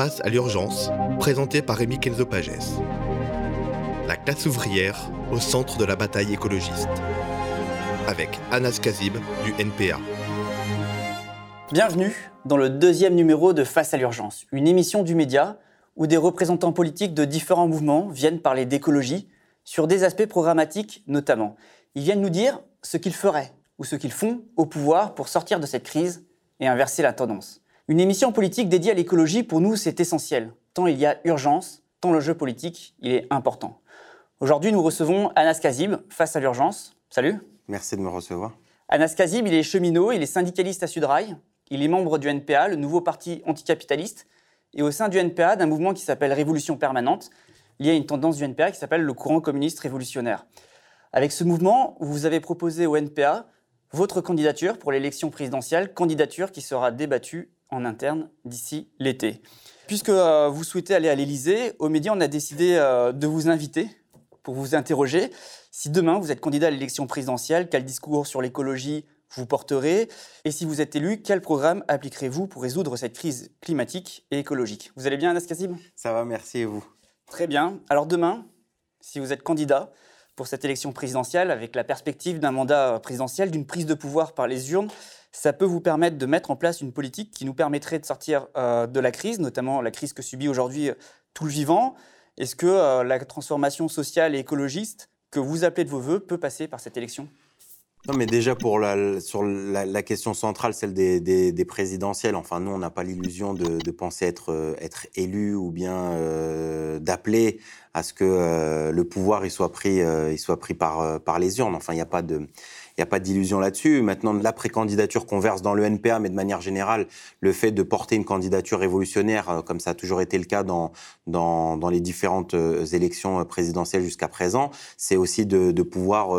Face à l'urgence, présenté par Rémi Kenzo Pages. La classe ouvrière au centre de la bataille écologiste. Avec Anas Kazib du NPA. Bienvenue dans le deuxième numéro de Face à l'urgence, une émission du média où des représentants politiques de différents mouvements viennent parler d'écologie, sur des aspects programmatiques notamment. Ils viennent nous dire ce qu'ils feraient ou ce qu'ils font au pouvoir pour sortir de cette crise et inverser la tendance. Une émission politique dédiée à l'écologie, pour nous, c'est essentiel, tant il y a urgence, tant le jeu politique, il est important. Aujourd'hui, nous recevons Anas Kazib, face à l'urgence. Salut. Merci de me recevoir. Anas Kazib, il est cheminot, il est syndicaliste à Sudrail, il est membre du NPA, le nouveau parti anticapitaliste, et au sein du NPA, d'un mouvement qui s'appelle Révolution permanente, il y a une tendance du NPA qui s'appelle le courant communiste révolutionnaire. Avec ce mouvement, vous avez proposé au NPA votre candidature pour l'élection présidentielle, candidature qui sera débattue en interne d'ici l'été. Puisque euh, vous souhaitez aller à l'Élysée, aux médias, on a décidé euh, de vous inviter pour vous interroger. Si demain vous êtes candidat à l'élection présidentielle, quel discours sur l'écologie vous porterez? Et si vous êtes élu, quel programme appliquerez-vous pour résoudre cette crise climatique et écologique? Vous allez bien, Anas Kassib Ça va, merci et vous? Très bien. Alors demain, si vous êtes candidat pour cette élection présidentielle, avec la perspective d'un mandat présidentiel, d'une prise de pouvoir par les urnes, ça peut vous permettre de mettre en place une politique qui nous permettrait de sortir euh, de la crise, notamment la crise que subit aujourd'hui euh, tout le vivant. Est-ce que euh, la transformation sociale et écologiste que vous appelez de vos voeux peut passer par cette élection? Non, mais déjà pour sur la, question centrale, celle des, présidentielles, enfin nous, on n'a pas l'illusion de, penser être, être élu ou bien d'appeler à ce que le pouvoir il soit pris, il soit pris par, par les urnes. Enfin, il n'y a pas de n'y a pas d'illusion là-dessus. Maintenant, la précandidature qu'on verse dans le NPA, mais de manière générale, le fait de porter une candidature révolutionnaire, euh, comme ça a toujours été le cas dans, dans, dans les différentes euh, élections euh, présidentielles jusqu'à présent, c'est aussi de, de pouvoir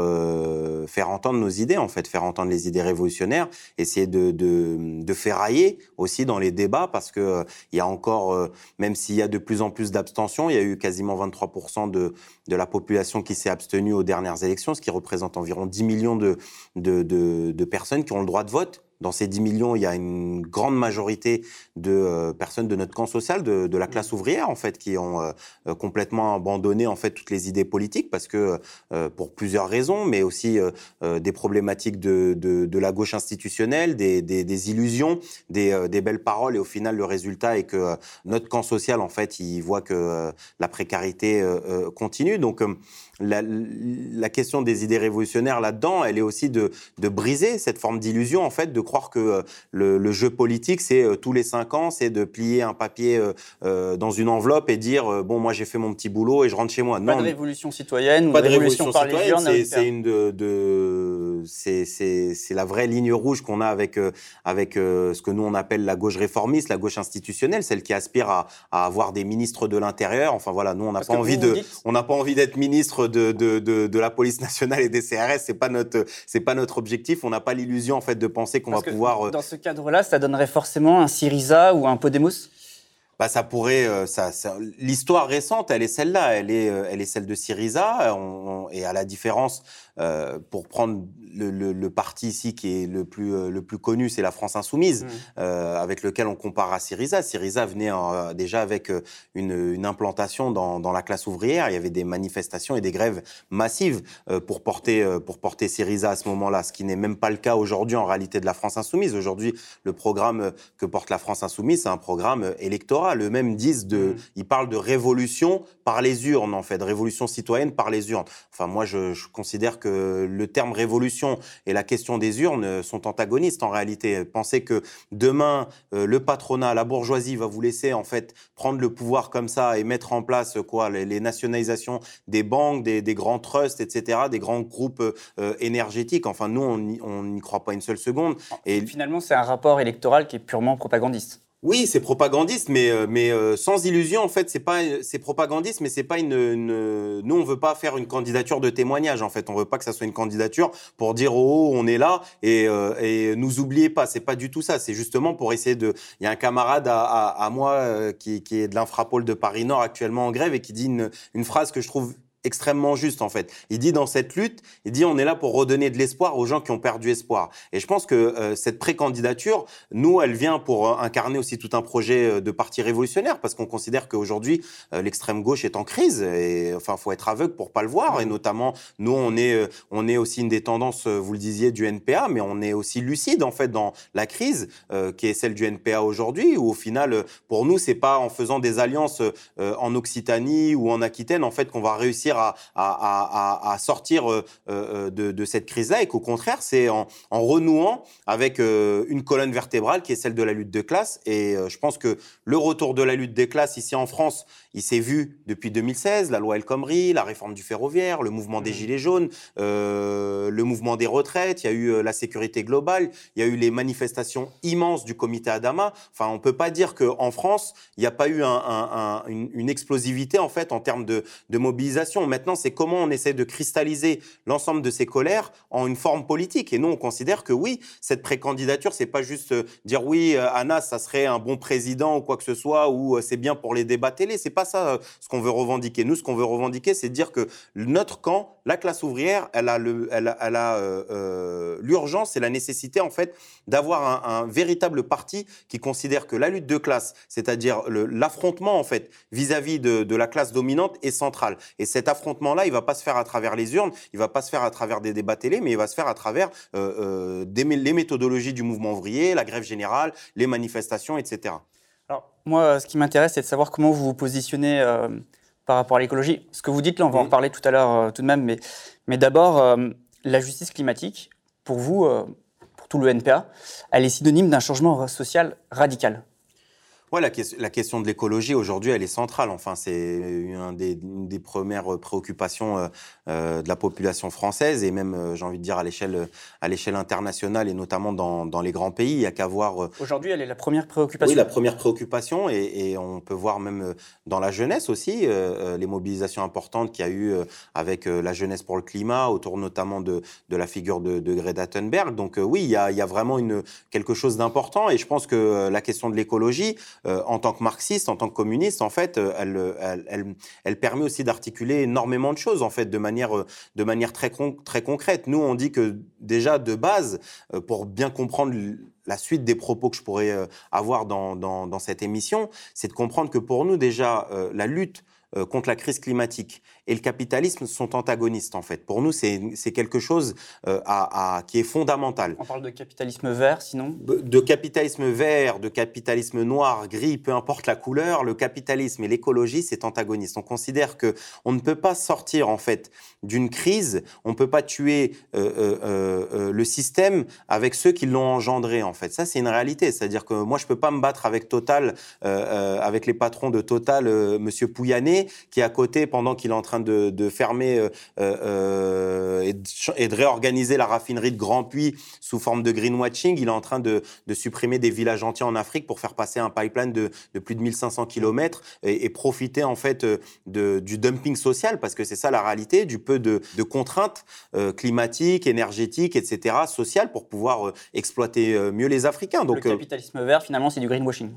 faire entendre nos idées, en fait, faire entendre les idées révolutionnaires, essayer de, de, de ferrailler aussi dans les débats, parce que il y a encore, même s'il y a de plus en plus d'abstention, il y a eu quasiment 23% de, de la population qui s'est abstenue aux dernières élections, ce qui représente environ 10 millions de, de, personnes qui ont le droit de vote dans ces 10 millions, il y a une grande majorité de euh, personnes de notre camp social, de, la classe ouvrière en fait, qui ont euh, euh, complètement abandonné en fait toutes les idées politiques parce que pour plusieurs raisons, mais aussi des problématiques de, la gauche institutionnelle, des, illusions, des, belles paroles, et au final le résultat est que notre camp social en fait, il voit que la précarité continue. Donc la, question des idées révolutionnaires là-dedans, elle est aussi de, briser cette forme d'illusion, en fait, de croire que euh, le, jeu politique, c'est euh, tous les cinq ans, c'est de plier un papier euh, dans une enveloppe et dire bon, moi j'ai fait mon petit boulot et je rentre chez moi. Pas de révolution citoyenne, pas de révolution, par les C'est une de, c'est la vraie ligne rouge qu'on a avec avec ce que nous on appelle la gauche réformiste, la gauche institutionnelle, celle qui aspire à, avoir des ministres de l'intérieur. Enfin voilà, nous on n'a pas, envie de, on n'a pas envie d'être ministre de, de, de, la police nationale et des CRS. C'est pas notre, c'est pas notre objectif. On n'a pas l'illusion en fait de penser qu'on va pouvoir. Euh, dans ce cadre-là, ça donnerait forcément un Syriza ou un Podemos? Bah, ça pourrait, euh, ça, l'histoire récente, elle est celle-là, elle est, euh, elle est celle de Syriza, et à la différence euh, pour prendre le, le, le, parti ici qui est le plus, euh, le plus connu, c'est la France Insoumise, mmh. euh, avec lequel on compare à Syriza. Syriza venait déjà avec une, une implantation dans, dans, la classe ouvrière. Il y avait des manifestations et des grèves massives pour, porter, pour porter Syriza à ce moment-là, ce qui n'est même pas le cas aujourd'hui en réalité de la France Insoumise. Aujourd'hui, le programme que porte la France Insoumise, c'est un programme électoral. Eux-mêmes disent de, mmh. ils parlent de révolution par les urnes, en fait, de révolution citoyenne par les urnes. Enfin, moi, je, je considère que le terme révolution et la question des urnes sont antagonistes en réalité. Pensez que demain, euh, le patronat, la bourgeoisie va vous laisser en fait prendre le pouvoir comme ça et mettre en place quoi les, nationalisations des banques, des, grands trusts, etc., des grands groupes euh, énergétiques. Enfin, nous, on n'y croit pas une seule seconde. Et finalement, c'est un rapport électoral qui est purement propagandiste. Oui, c'est propagandiste, mais euh, mais euh, sans illusion en fait, c'est pas c'est propagandiste, mais c'est pas une, une, nous on veut pas faire une candidature de témoignage en fait, on veut pas que ça soit une candidature pour dire oh on est là et euh, et nous oubliez pas, c'est pas du tout ça, c'est justement pour essayer de, il y a un camarade à, à, moi qui qui est de l'infrapôle de Paris Nord actuellement en grève et qui dit une une phrase que je trouve extrêmement juste en fait. Il dit dans cette lutte, il dit on est là pour redonner de l'espoir aux gens qui ont perdu espoir. Et je pense que euh, cette précandidature, nous, elle vient pour euh, incarner aussi tout un projet euh, de parti révolutionnaire parce qu'on considère qu'aujourd'hui l'extrême gauche est en crise et enfin faut être aveugle pour pas le voir et notamment nous on est on est aussi une des tendances vous le disiez du NPA mais on est aussi lucide en fait dans la crise qui est celle du NPA aujourd'hui où au final pour nous c'est pas en faisant des alliances en Occitanie ou en Aquitaine en fait qu'on va réussir à, sortir euh, euh, de, cette crise-là et qu'au contraire, c'est en, renouant avec euh, une colonne vertébrale qui est celle de la lutte de classe. Et je pense que le retour de la lutte des classes ici en France, il s'est vu depuis 2016, la loi El Khomri, la réforme du ferroviaire, le mouvement des mmh. Gilets jaunes, le mouvement des retraites, il y a eu la sécurité globale, il y a eu les manifestations immenses du comité Adama. Enfin, on ne peut pas dire qu'en France, il n'y a pas eu une, explosivité en fait en termes de mobilisation. Maintenant, c'est comment on essaie de cristalliser l'ensemble de ces colères en une forme politique. Et nous, on considère que oui, cette précandidature, c'est pas juste euh, dire oui, euh, Anna, ça serait un bon président ou quoi que ce soit, ou euh, c'est bien pour les débats télé. C'est pas ça ce qu'on veut revendiquer. Nous, ce qu'on veut revendiquer, c'est dire que notre camp, la classe ouvrière, elle a elle a, l'urgence et la nécessité en fait d'avoir un, véritable parti qui considère que la lutte de classe, c'est-à-dire l'affrontement en fait vis-à-vis de, la classe dominante, est central. Et cette affrontement-là, il va pas se faire à travers les urnes, il va pas se faire à travers des débats télé, mais il va se faire à travers euh, euh, les méthodologies du mouvement ouvrier, la grève générale, les manifestations, etc. Moi, ce qui m'intéresse, c'est de savoir comment vous vous positionnez euh, par rapport à l'écologie. Ce que vous dites là, on va en reparler tout à l'heure tout de même, mais, mais d'abord, la justice climatique, pour vous, pour tout le NPA, elle est synonyme d'un changement social radical. Ouais, la, la, question de l'écologie aujourd'hui, elle est centrale. Enfin, c'est une des, une des premières préoccupations euh, euh, de la population française et même, euh, j'ai envie de dire, à l'échelle à l'échelle internationale et notamment dans, dans, les grands pays. Il y a qu'à voir. Aujourd'hui, elle est la première préoccupation. Oui, la première préoccupation et, et on peut voir même dans la jeunesse aussi les mobilisations importantes qu'il y a eu avec la jeunesse pour le climat autour notamment de, de la figure de, de Greta Thunberg. Donc oui, il y a, il y a vraiment une quelque chose d'important et je pense que la question de l'écologie euh, en tant que marxiste, en tant que communiste, en fait, euh, elle, elle, permet aussi d'articuler énormément de choses, en fait, de manière, euh, de manière très, très concrète. Nous, on dit que déjà, de base, pour bien comprendre la suite des propos que je pourrais avoir dans, dans cette émission, c'est de comprendre que pour nous, déjà, la lutte contre la crise climatique et le capitalisme sont antagonistes en fait. Pour nous, c'est quelque chose euh, à, qui est fondamental. On parle de capitalisme vert, sinon? De capitalisme vert, de capitalisme noir, gris, peu importe la couleur, le capitalisme et l'écologie, c'est antagoniste. On considère que on ne peut pas sortir en fait d'une crise, on ne peut pas tuer euh, euh, le système avec ceux qui l'ont engendré en fait. Ça, c'est une réalité. C'est-à-dire que moi, je peux pas me battre avec Total, avec les patrons de Total, Monsieur Pouyanné, qui est à côté pendant qu'il est en train de, fermer euh, euh, et, de, réorganiser la raffinerie de Grand Puy sous forme de greenwashing. Il est en train de, supprimer des villages entiers en Afrique pour faire passer un pipeline de, plus de 1500 km et, profiter en fait du dumping social parce que c'est ça la réalité, du peu de, contraintes euh, climatiques, énergétiques, etc., sociales pour pouvoir exploiter mieux les Africains. Donc, le capitalisme vert, finalement, c'est du greenwashing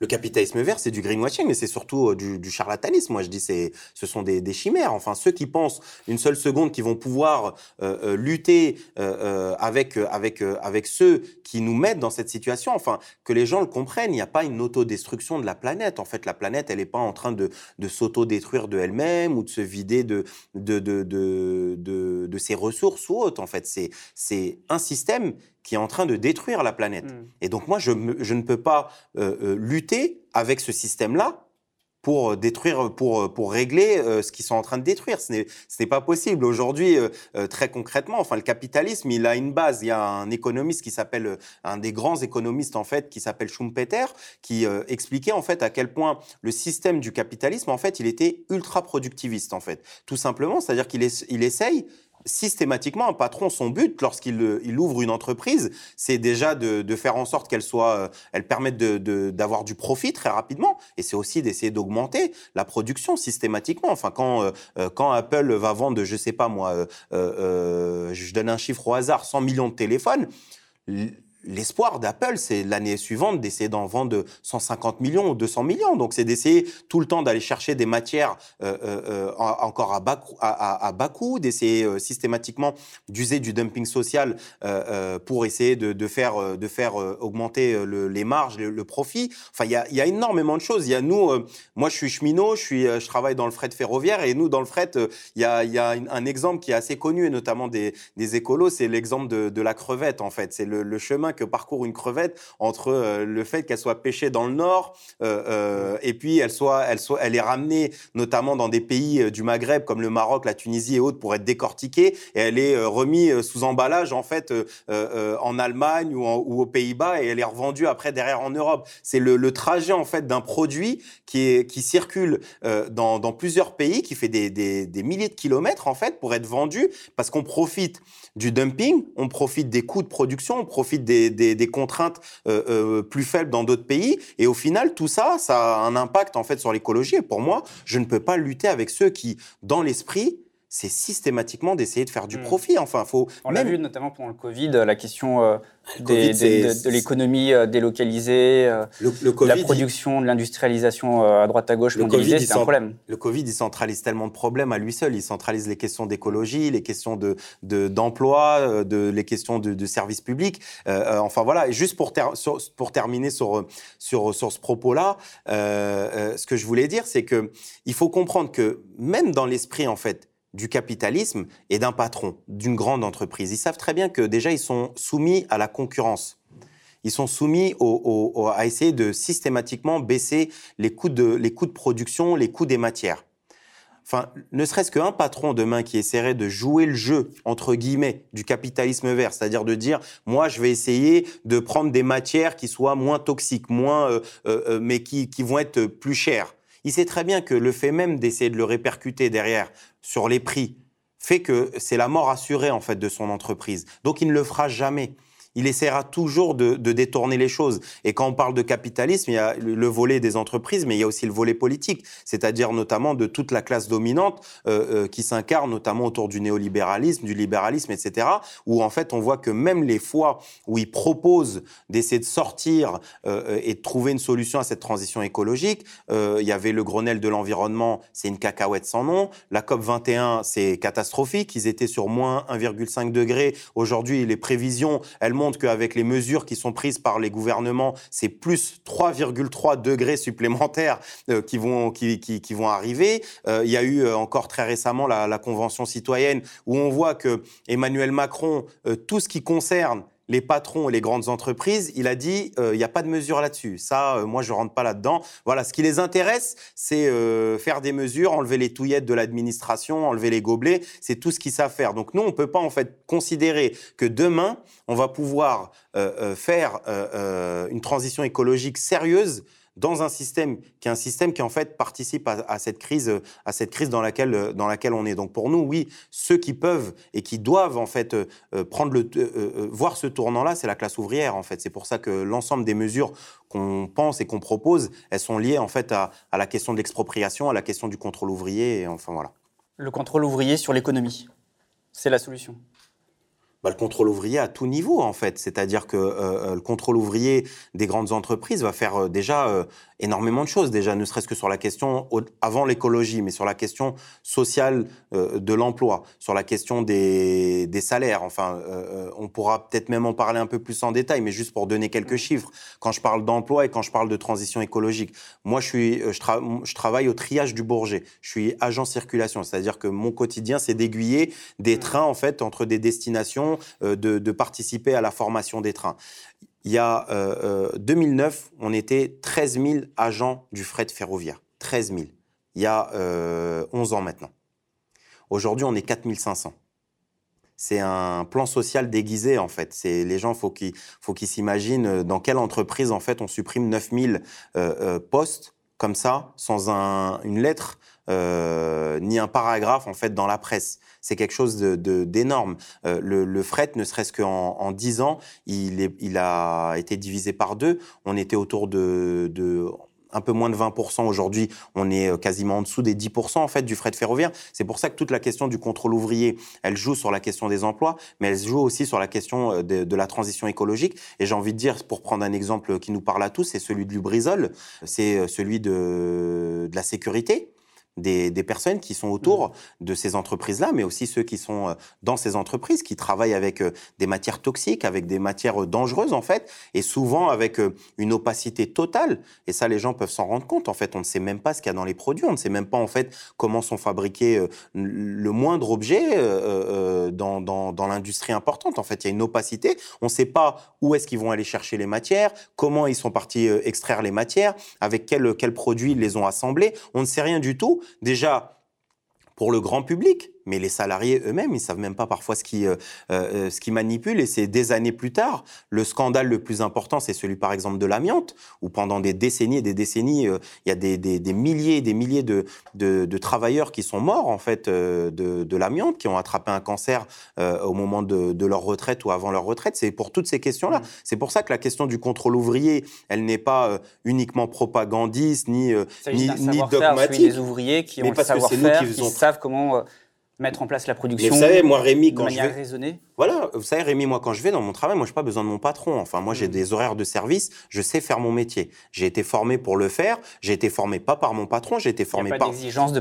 le capitalisme vert, c'est du greenwashing, mais c'est surtout euh, du, charlatanisme. Moi, je dis, c'est, ce sont des, chimères. Enfin, ceux qui pensent une seule seconde qu'ils vont pouvoir euh, euh, lutter avec avec avec ceux qui nous mettent dans cette situation. Enfin, que les gens le comprennent. Il n'y a pas une autodestruction de la planète. En fait, la planète, elle n'est pas en train de de s'auto-détruire de elle-même ou de se vider de de de de, de, ses ressources ou autres. En fait, c'est c'est un système qui est en train de détruire la planète. Mm. Et donc moi, je, je ne peux pas euh, euh, lutter avec ce système-là pour détruire, pour, pour régler euh, ce qu'ils sont en train de détruire. Ce n'est pas possible. Aujourd'hui, très concrètement, enfin, le capitalisme, il a une base. Il y a un économiste qui s'appelle, un des grands économistes, en fait, qui s'appelle Schumpeter, qui expliquait, en fait, à quel point le système du capitalisme, en fait, il était ultra productiviste, en fait. Tout simplement, c'est-à-dire qu'il il essaye systématiquement, un patron, son but, lorsqu'il euh, il ouvre une entreprise, c'est déjà de, faire en sorte qu'elle soit, euh, elle permette d'avoir du profit très rapidement. Et c'est aussi d'essayer d'augmenter la production systématiquement. Enfin, quand, euh, quand Apple va vendre, je sais pas moi, je donne un chiffre au hasard, 100 millions de téléphones, l'espoir d'Apple, c'est l'année suivante d'essayer d'en vendre 150 millions ou 200 millions. Donc, c'est d'essayer tout le temps d'aller chercher des matières euh, euh, euh encore à bas, à, bas coût, d'essayer systématiquement d'user du dumping social pour essayer de, faire, de faire augmenter le, les marges, le, profit. Enfin, il y a, énormément de choses. Il y a nous, moi, je suis cheminot, je suis, je travaille dans le fret ferroviaire et nous, dans le fret, il y a, y a un exemple qui est assez connu et notamment des, des écolos, c'est l'exemple de, la crevette en fait. C'est le chemin que parcourt une crevette entre euh, le fait qu'elle soit pêchée dans le nord euh, euh, et puis elle soit, elle soit, elle est ramenée notamment dans des pays du Maghreb comme le Maroc, la Tunisie et autres pour être décortiquée et elle est remise sous emballage en fait en Allemagne ou, ou aux Pays-Bas et elle est revendue après derrière en Europe. C'est le, le, trajet en fait d'un produit qui est qui circule dans, dans, plusieurs pays, qui fait des, des, des milliers de kilomètres en fait pour être vendu parce qu'on profite du dumping, on profite des coûts de production, on profite des, des, contraintes euh, euh, plus faibles dans d'autres pays. Et au final, tout ça, ça a un impact en fait sur l'écologie. Et pour moi, je ne peux pas lutter avec ceux qui, dans l'esprit, c'est systématiquement d'essayer de faire du hmm. profit. Enfin, faut. On l'a vu notamment pendant le Covid, la question euh, des, de, l'économie euh, délocalisée, euh, le, la production, de l'industrialisation à droite à gauche mondialisée, c'est un problème. Le Covid, il centralise tellement de problèmes à lui seul. Il centralise les questions d'écologie, les questions de d'emploi, de, les questions de, de services publics. enfin voilà. Et juste pour pour terminer sur sur sur ce propos-là, ce que je voulais dire, c'est que il faut comprendre que même dans l'esprit en fait du capitalisme et d'un patron, d'une grande entreprise. Ils savent très bien que déjà, ils sont soumis à la concurrence. Ils sont soumis à essayer de systématiquement baisser les coûts de, les coûts de production, les coûts des matières. Enfin, ne serait-ce qu'un patron demain qui essaierait de jouer le jeu, entre guillemets, du capitalisme vert, c'est-à-dire de dire, moi, je vais essayer de prendre des matières qui soient moins toxiques, moins, euh, euh, euh mais qui, qui vont être plus chères. Il sait très bien que le fait même d'essayer de le répercuter derrière sur les prix fait que c'est la mort assurée en fait de son entreprise. Donc il ne le fera jamais il essaiera toujours de, détourner les choses. Et quand on parle de capitalisme, il y a le volet des entreprises, mais il y a aussi le volet politique, c'est-à-dire notamment de toute la classe dominante euh, euh, qui s'incarne notamment autour du néolibéralisme, du libéralisme, etc., où en fait on voit que même les fois où ils proposent d'essayer de sortir euh, et de trouver une solution à cette transition écologique, il y avait le Grenelle de l'environnement, c'est une cacahuète sans nom, la COP 21, c'est catastrophique, ils étaient sur moins 1,5 degré, aujourd'hui les prévisions, elles montrent qu'avec les mesures qui sont prises par les gouvernements, c'est plus 3,3 degrés supplémentaires euh, qui, vont, qui, vont arriver. Euh, il y a eu euh, encore très récemment la, la, Convention citoyenne où on voit que Emmanuel Macron, tout ce qui concerne les patrons et les grandes entreprises, il a dit il euh, n'y a pas de mesure là-dessus. Ça, euh, moi, je rentre pas là-dedans. Voilà, ce qui les intéresse, c'est euh, faire des mesures, enlever les touillettes de l'administration, enlever les gobelets. C'est tout ce qu'ils savent faire. Donc nous, on peut pas en fait considérer que demain, on va pouvoir faire une transition écologique sérieuse dans un système qui est un système qui en fait participe à, cette crise, à cette crise dans laquelle dans laquelle on est. Donc pour nous, oui, ceux qui peuvent et qui doivent en fait euh, prendre le euh, euh, voir ce tournant-là, c'est la classe ouvrière en fait. C'est pour ça que l'ensemble des mesures qu'on pense et qu'on propose, elles sont liées en fait à, à la question de l'expropriation, à la question du contrôle ouvrier. Et enfin voilà. Le contrôle ouvrier sur l'économie, c'est la solution bah, le contrôle ouvrier à tout niveau en fait. C'est-à-dire que euh, euh le contrôle ouvrier des grandes entreprises va faire euh, déjà euh, énormément de choses, déjà ne serait-ce que sur la question avant l'écologie, mais sur la question sociale de l'emploi, sur la question des, des salaires. Enfin, on pourra peut-être même en parler un peu plus en détail, mais juste pour donner quelques chiffres. Quand je parle d'emploi et quand je parle de transition écologique, moi je suis, je, tra je travaille au triage du Bourget. Je suis agent circulation, c'est-à-dire que mon quotidien c'est d'aiguiller des trains en fait entre des destinations euh, de, participer à la formation des trains. Il y a euh, 2009, euh, on était 13 000 agents du fret ferroviaire. 13 000. Il y a euh, 11 ans maintenant. Aujourd'hui, on est 4 500 c'est un plan social déguisé en fait. C'est les gens faut qu'ils faut qu'ils s'imaginent euh, dans quelle entreprise en fait on supprime 9000 euh, euh, postes comme ça sans un, une lettre euh, ni un paragraphe en fait dans la presse. C'est quelque chose d'énorme. De, euh, le, fret, ne serait-ce qu'en en 10 ans, il, a été divisé par deux. On était autour de, de un peu moins de 20%. Aujourd'hui, on est euh, quasiment en dessous des 10% en fait du fret ferroviaire. C'est pour ça que toute la question du contrôle ouvrier, elle joue sur la question des emplois, mais elle joue aussi sur la question de, la transition écologique. Et j'ai envie de dire, pour prendre un exemple qui nous parle à tous, c'est celui du brisol, c'est celui de, de la sécurité des, personnes qui sont autour mmh. de ces entreprises-là, mais aussi ceux qui sont euh, dans ces entreprises, qui travaillent avec euh, des matières toxiques, avec des matières euh, dangereuses en fait, et souvent avec une opacité totale. Et ça, les gens peuvent s'en rendre compte. En fait, on ne sait même pas ce qu'il y a dans les produits, on ne sait même pas en fait comment sont fabriqués le moindre objet dans, dans l'industrie importante. En fait, il y a une opacité. On ne sait pas où est-ce qu'ils vont aller chercher les matières, comment ils sont partis extraire les matières, avec quels quel produits ils les ont assemblés. On ne sait rien du tout déjà pour le grand public, mais les salariés eux-mêmes, ils savent même pas parfois ce qui, euh, euh, ce qui manipulent. Et c'est des années plus tard. Le scandale le plus important, c'est celui par exemple de l'amiante, où pendant des décennies et des décennies, euh, il y a des, des, des, milliers et des milliers de, de, de, travailleurs qui sont morts en fait de, de l'amiante, qui ont attrapé un cancer au moment de, leur retraite ou avant leur retraite. C'est pour toutes ces questions-là. Mmh. C'est pour ça que la question du contrôle ouvrier, elle n'est pas uniquement propagandiste ni, ni, ni dogmatique. des ouvriers qui ont le savoir-faire, qui, qui savent comment mettre en place la production. vous savez, moi, Rémi, quand de manière je vais, raisonnée. Voilà, vous savez, Rémi, moi, quand je vais dans mon travail, moi, je n'ai pas besoin de mon patron. Enfin, moi, j'ai mmh. des horaires de service, je sais faire mon métier. J'ai été formé pour le faire. J'ai été formé pas par mon patron, j'ai été formé Il y a pas par. d'exigence de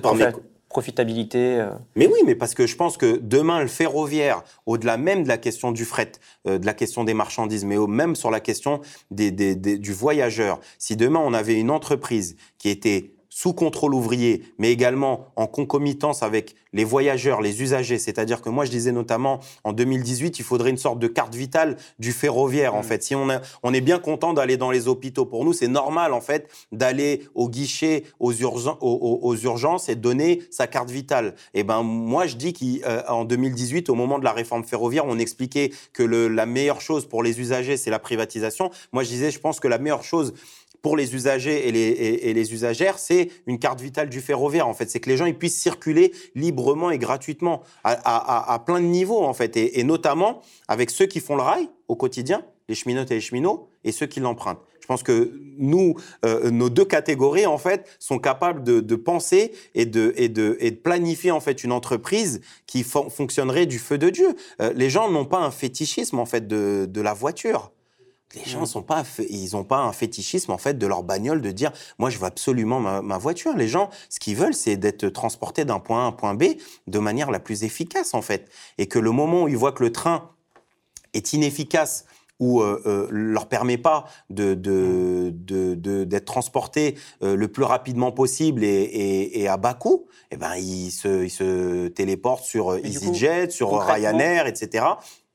profitabilité. Euh. Mais oui, mais parce que je pense que demain, le ferroviaire, au-delà même de la question du fret, euh, de la question des marchandises, mais même sur la question des, des, du voyageur, si demain on avait une entreprise qui était sous contrôle ouvrier, mais également en concomitance avec les voyageurs, les usagers. C'est-à-dire que moi, je disais notamment en 2018, il faudrait une sorte de carte vitale du ferroviaire. En mmh. fait, si on, a, on est bien content d'aller dans les hôpitaux, pour nous, c'est normal en fait d'aller au guichet, aux, aux, urgences et donner sa carte vitale. Et eh ben moi, je dis qu'en 2018, au moment de la réforme ferroviaire, on expliquait que le, la meilleure chose pour les usagers, c'est la privatisation. Moi, je disais, je pense que la meilleure chose pour les usagers et les, usagères, c'est une carte vitale du ferroviaire. En fait, c'est que les gens ils puissent circuler librement et gratuitement à, plein de niveaux en fait, et, notamment avec ceux qui font le rail au quotidien, les cheminotes et les cheminots, et ceux qui l'empruntent. Je pense que nous, euh, nos deux catégories en fait sont capables de, penser et de, planifier en fait une entreprise qui fonctionnerait du feu de Dieu. Euh, les gens n'ont pas un fétichisme en fait de la voiture. Les gens sont pas, ils n'ont pas un fétichisme en fait de leur bagnole de dire moi je veux absolument ma, voiture. Les gens, ce qu'ils veulent, c'est d'être transportés d'un point A à un point B de manière la plus efficace en fait. Et que le moment où ils voient que le train est inefficace ou euh, euh, leur permet pas de, d'être transportés euh, le plus rapidement possible et, à bas coût, eh ben ils se, ils se téléportent sur EasyJet, sur Ryanair, etc.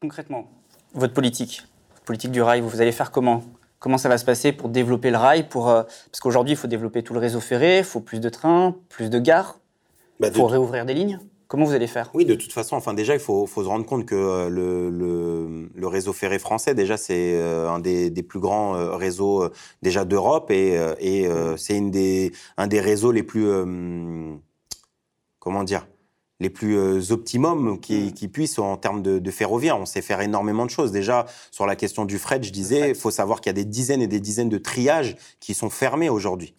Concrètement, votre politique, politique du rail, vous allez faire comment? Comment ça va se passer pour développer le rail pour, euh, Parce qu'aujourd'hui, il faut développer tout le réseau ferré, il faut plus de trains, plus de gares, il bah, faut réouvrir des lignes. Comment vous allez faire? Oui, de toute façon, enfin déjà, il faut, faut se rendre compte que euh, le, le, réseau ferré français, déjà, c'est euh, un des, des, plus grands réseaux déjà d'Europe et, et c'est des, un des réseaux les plus, comment dire, les plus euh, optimums qui, mm. qui, puissent en termes de, ferroviaire. On sait faire énormément de choses. Déjà, sur la question du fret, je disais, il faut savoir qu'il y a des dizaines et des dizaines de triages qui sont fermés aujourd'hui.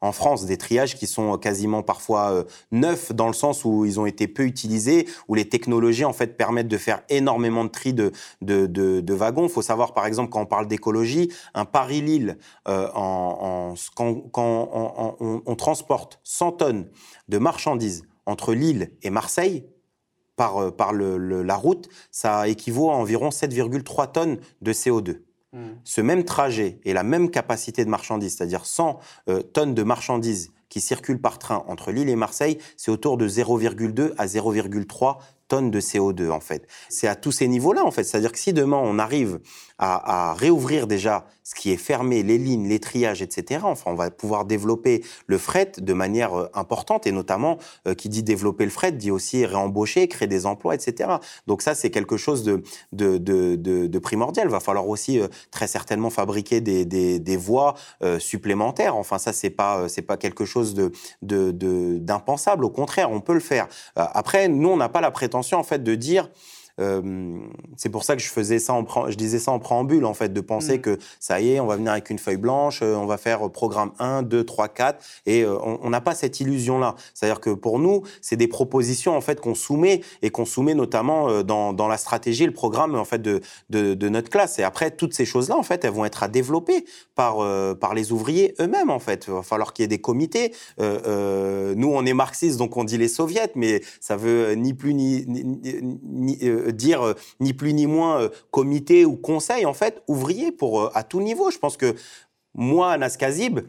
En France, des triages qui sont quasiment parfois euh, neufs dans le sens où ils ont été peu utilisés, où les technologies en fait permettent de faire énormément de tri de, de, de, wagons. Il faut savoir par exemple quand on parle d'écologie, un Paris-Lille, euh, en, quand, quand on, on transporte 100 tonnes de marchandises entre Lille et Marseille, par, euh, par la route, ça équivaut à environ 7,3 tonnes de CO2. Hmm. Ce même trajet et la même capacité de marchandises, c'est-à-dire 100 euh, tonnes de marchandises qui circulent par train entre Lille et Marseille, c'est autour de 0,2 à 0,3 de CO2 en fait. C'est à tous ces niveaux-là en fait. C'est-à-dire que si demain on arrive à, réouvrir déjà ce qui est fermé, les lignes, les triages, etc. Enfin, on va pouvoir développer le fret de manière euh, importante et notamment, euh, qui dit développer le fret, dit aussi réembaucher, créer des emplois, etc. Donc ça, c'est quelque chose de, primordial. Il va falloir aussi euh, très certainement fabriquer des, voies supplémentaires. Enfin, ça, c'est pas c'est pas quelque chose d'impensable. Au contraire, on peut le faire. après, nous, on n'a pas la prétention en fait de dire euh, c'est pour ça que je faisais ça en je disais ça en préambule en fait de penser mm. que ça y est on va venir avec une feuille blanche euh, on va faire programme 1 2 3 4 et euh, on n'a pas cette illusion là c'est à dire que pour nous c'est des propositions en fait qu'on soumet et qu'on soumet notamment dans, dans, la stratégie le programme en fait de, de, de, notre classe. Et après toutes ces choses là en fait elles vont être à développer par par les ouvriers eux-mêmes en fait. Il va falloir qu'il y ait des comités. Nous on est marxistes donc on dit les soviets mais ça veut ni plus ni, ni euh, dire euh, ni plus ni moins euh, comité ou conseil, en fait, ouvrier pour, à tout niveau. Je pense que moi, Anas Kazib,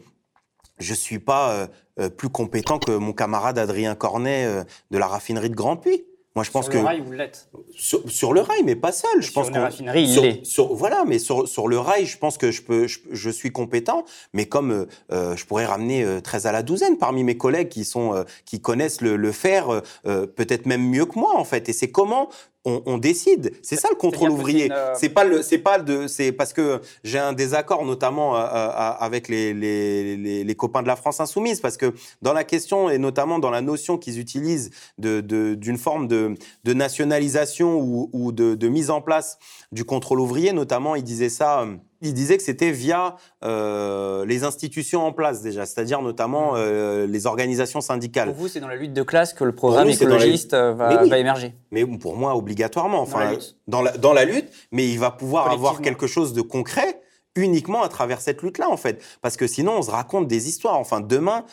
je suis pas plus compétent que mon camarade Adrien Cornet de la raffinerie de Grand Puy. Moi, je pense sur que. Le rail, vous l'êtes. Sur, le rail, mais pas seul. Je sur pense la raffinerie, il l'est. Voilà, mais sur, sur le rail, je pense que je, peux, je, suis compétent, mais comme je pourrais ramener 13 à la douzaine parmi mes collègues qui, sont, qui connaissent le, le faire peut-être même mieux que moi, en fait. Et c'est comment on, décide. C'est ça le contrôle ouvrier. Euh, c'est pas le, c'est pas de, c'est parce que j'ai un désaccord notamment euh, euh, avec les, les, copains de la France insoumise parce que dans la question et notamment dans la notion qu'ils utilisent de, d'une forme de, de nationalisation ou, ou de, de, mise en place du contrôle ouvrier, notamment ils disaient ça il disait que c'était via euh, les institutions en place déjà, c'est-à-dire notamment mmh. euh, les organisations syndicales. Pour vous, c'est dans la lutte de classe que le programme écologiste euh, va, émerger Mais pour moi, obligatoirement. Enfin, dans la lutte, dans la, lutte mais il va pouvoir avoir quelque chose de concret uniquement à travers cette lutte-là, en fait. Parce que sinon, on se raconte des histoires. Enfin, demain,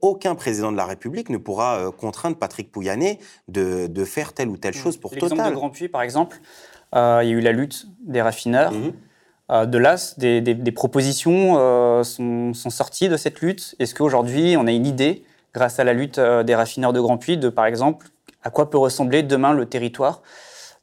aucun président de la République ne pourra contraindre Patrick Pouyanné de, de, faire telle ou telle mmh. chose pour Total. L'exemple de Grand Puy, par exemple, il y a eu la lutte des raffineurs. Mmh. De là, des, propositions euh, sont, sorties de cette lutte. Est-ce qu'aujourd'hui, on a une idée, grâce à la lutte euh, des raffineurs de Grand Puy, de par exemple, à quoi peut ressembler demain le territoire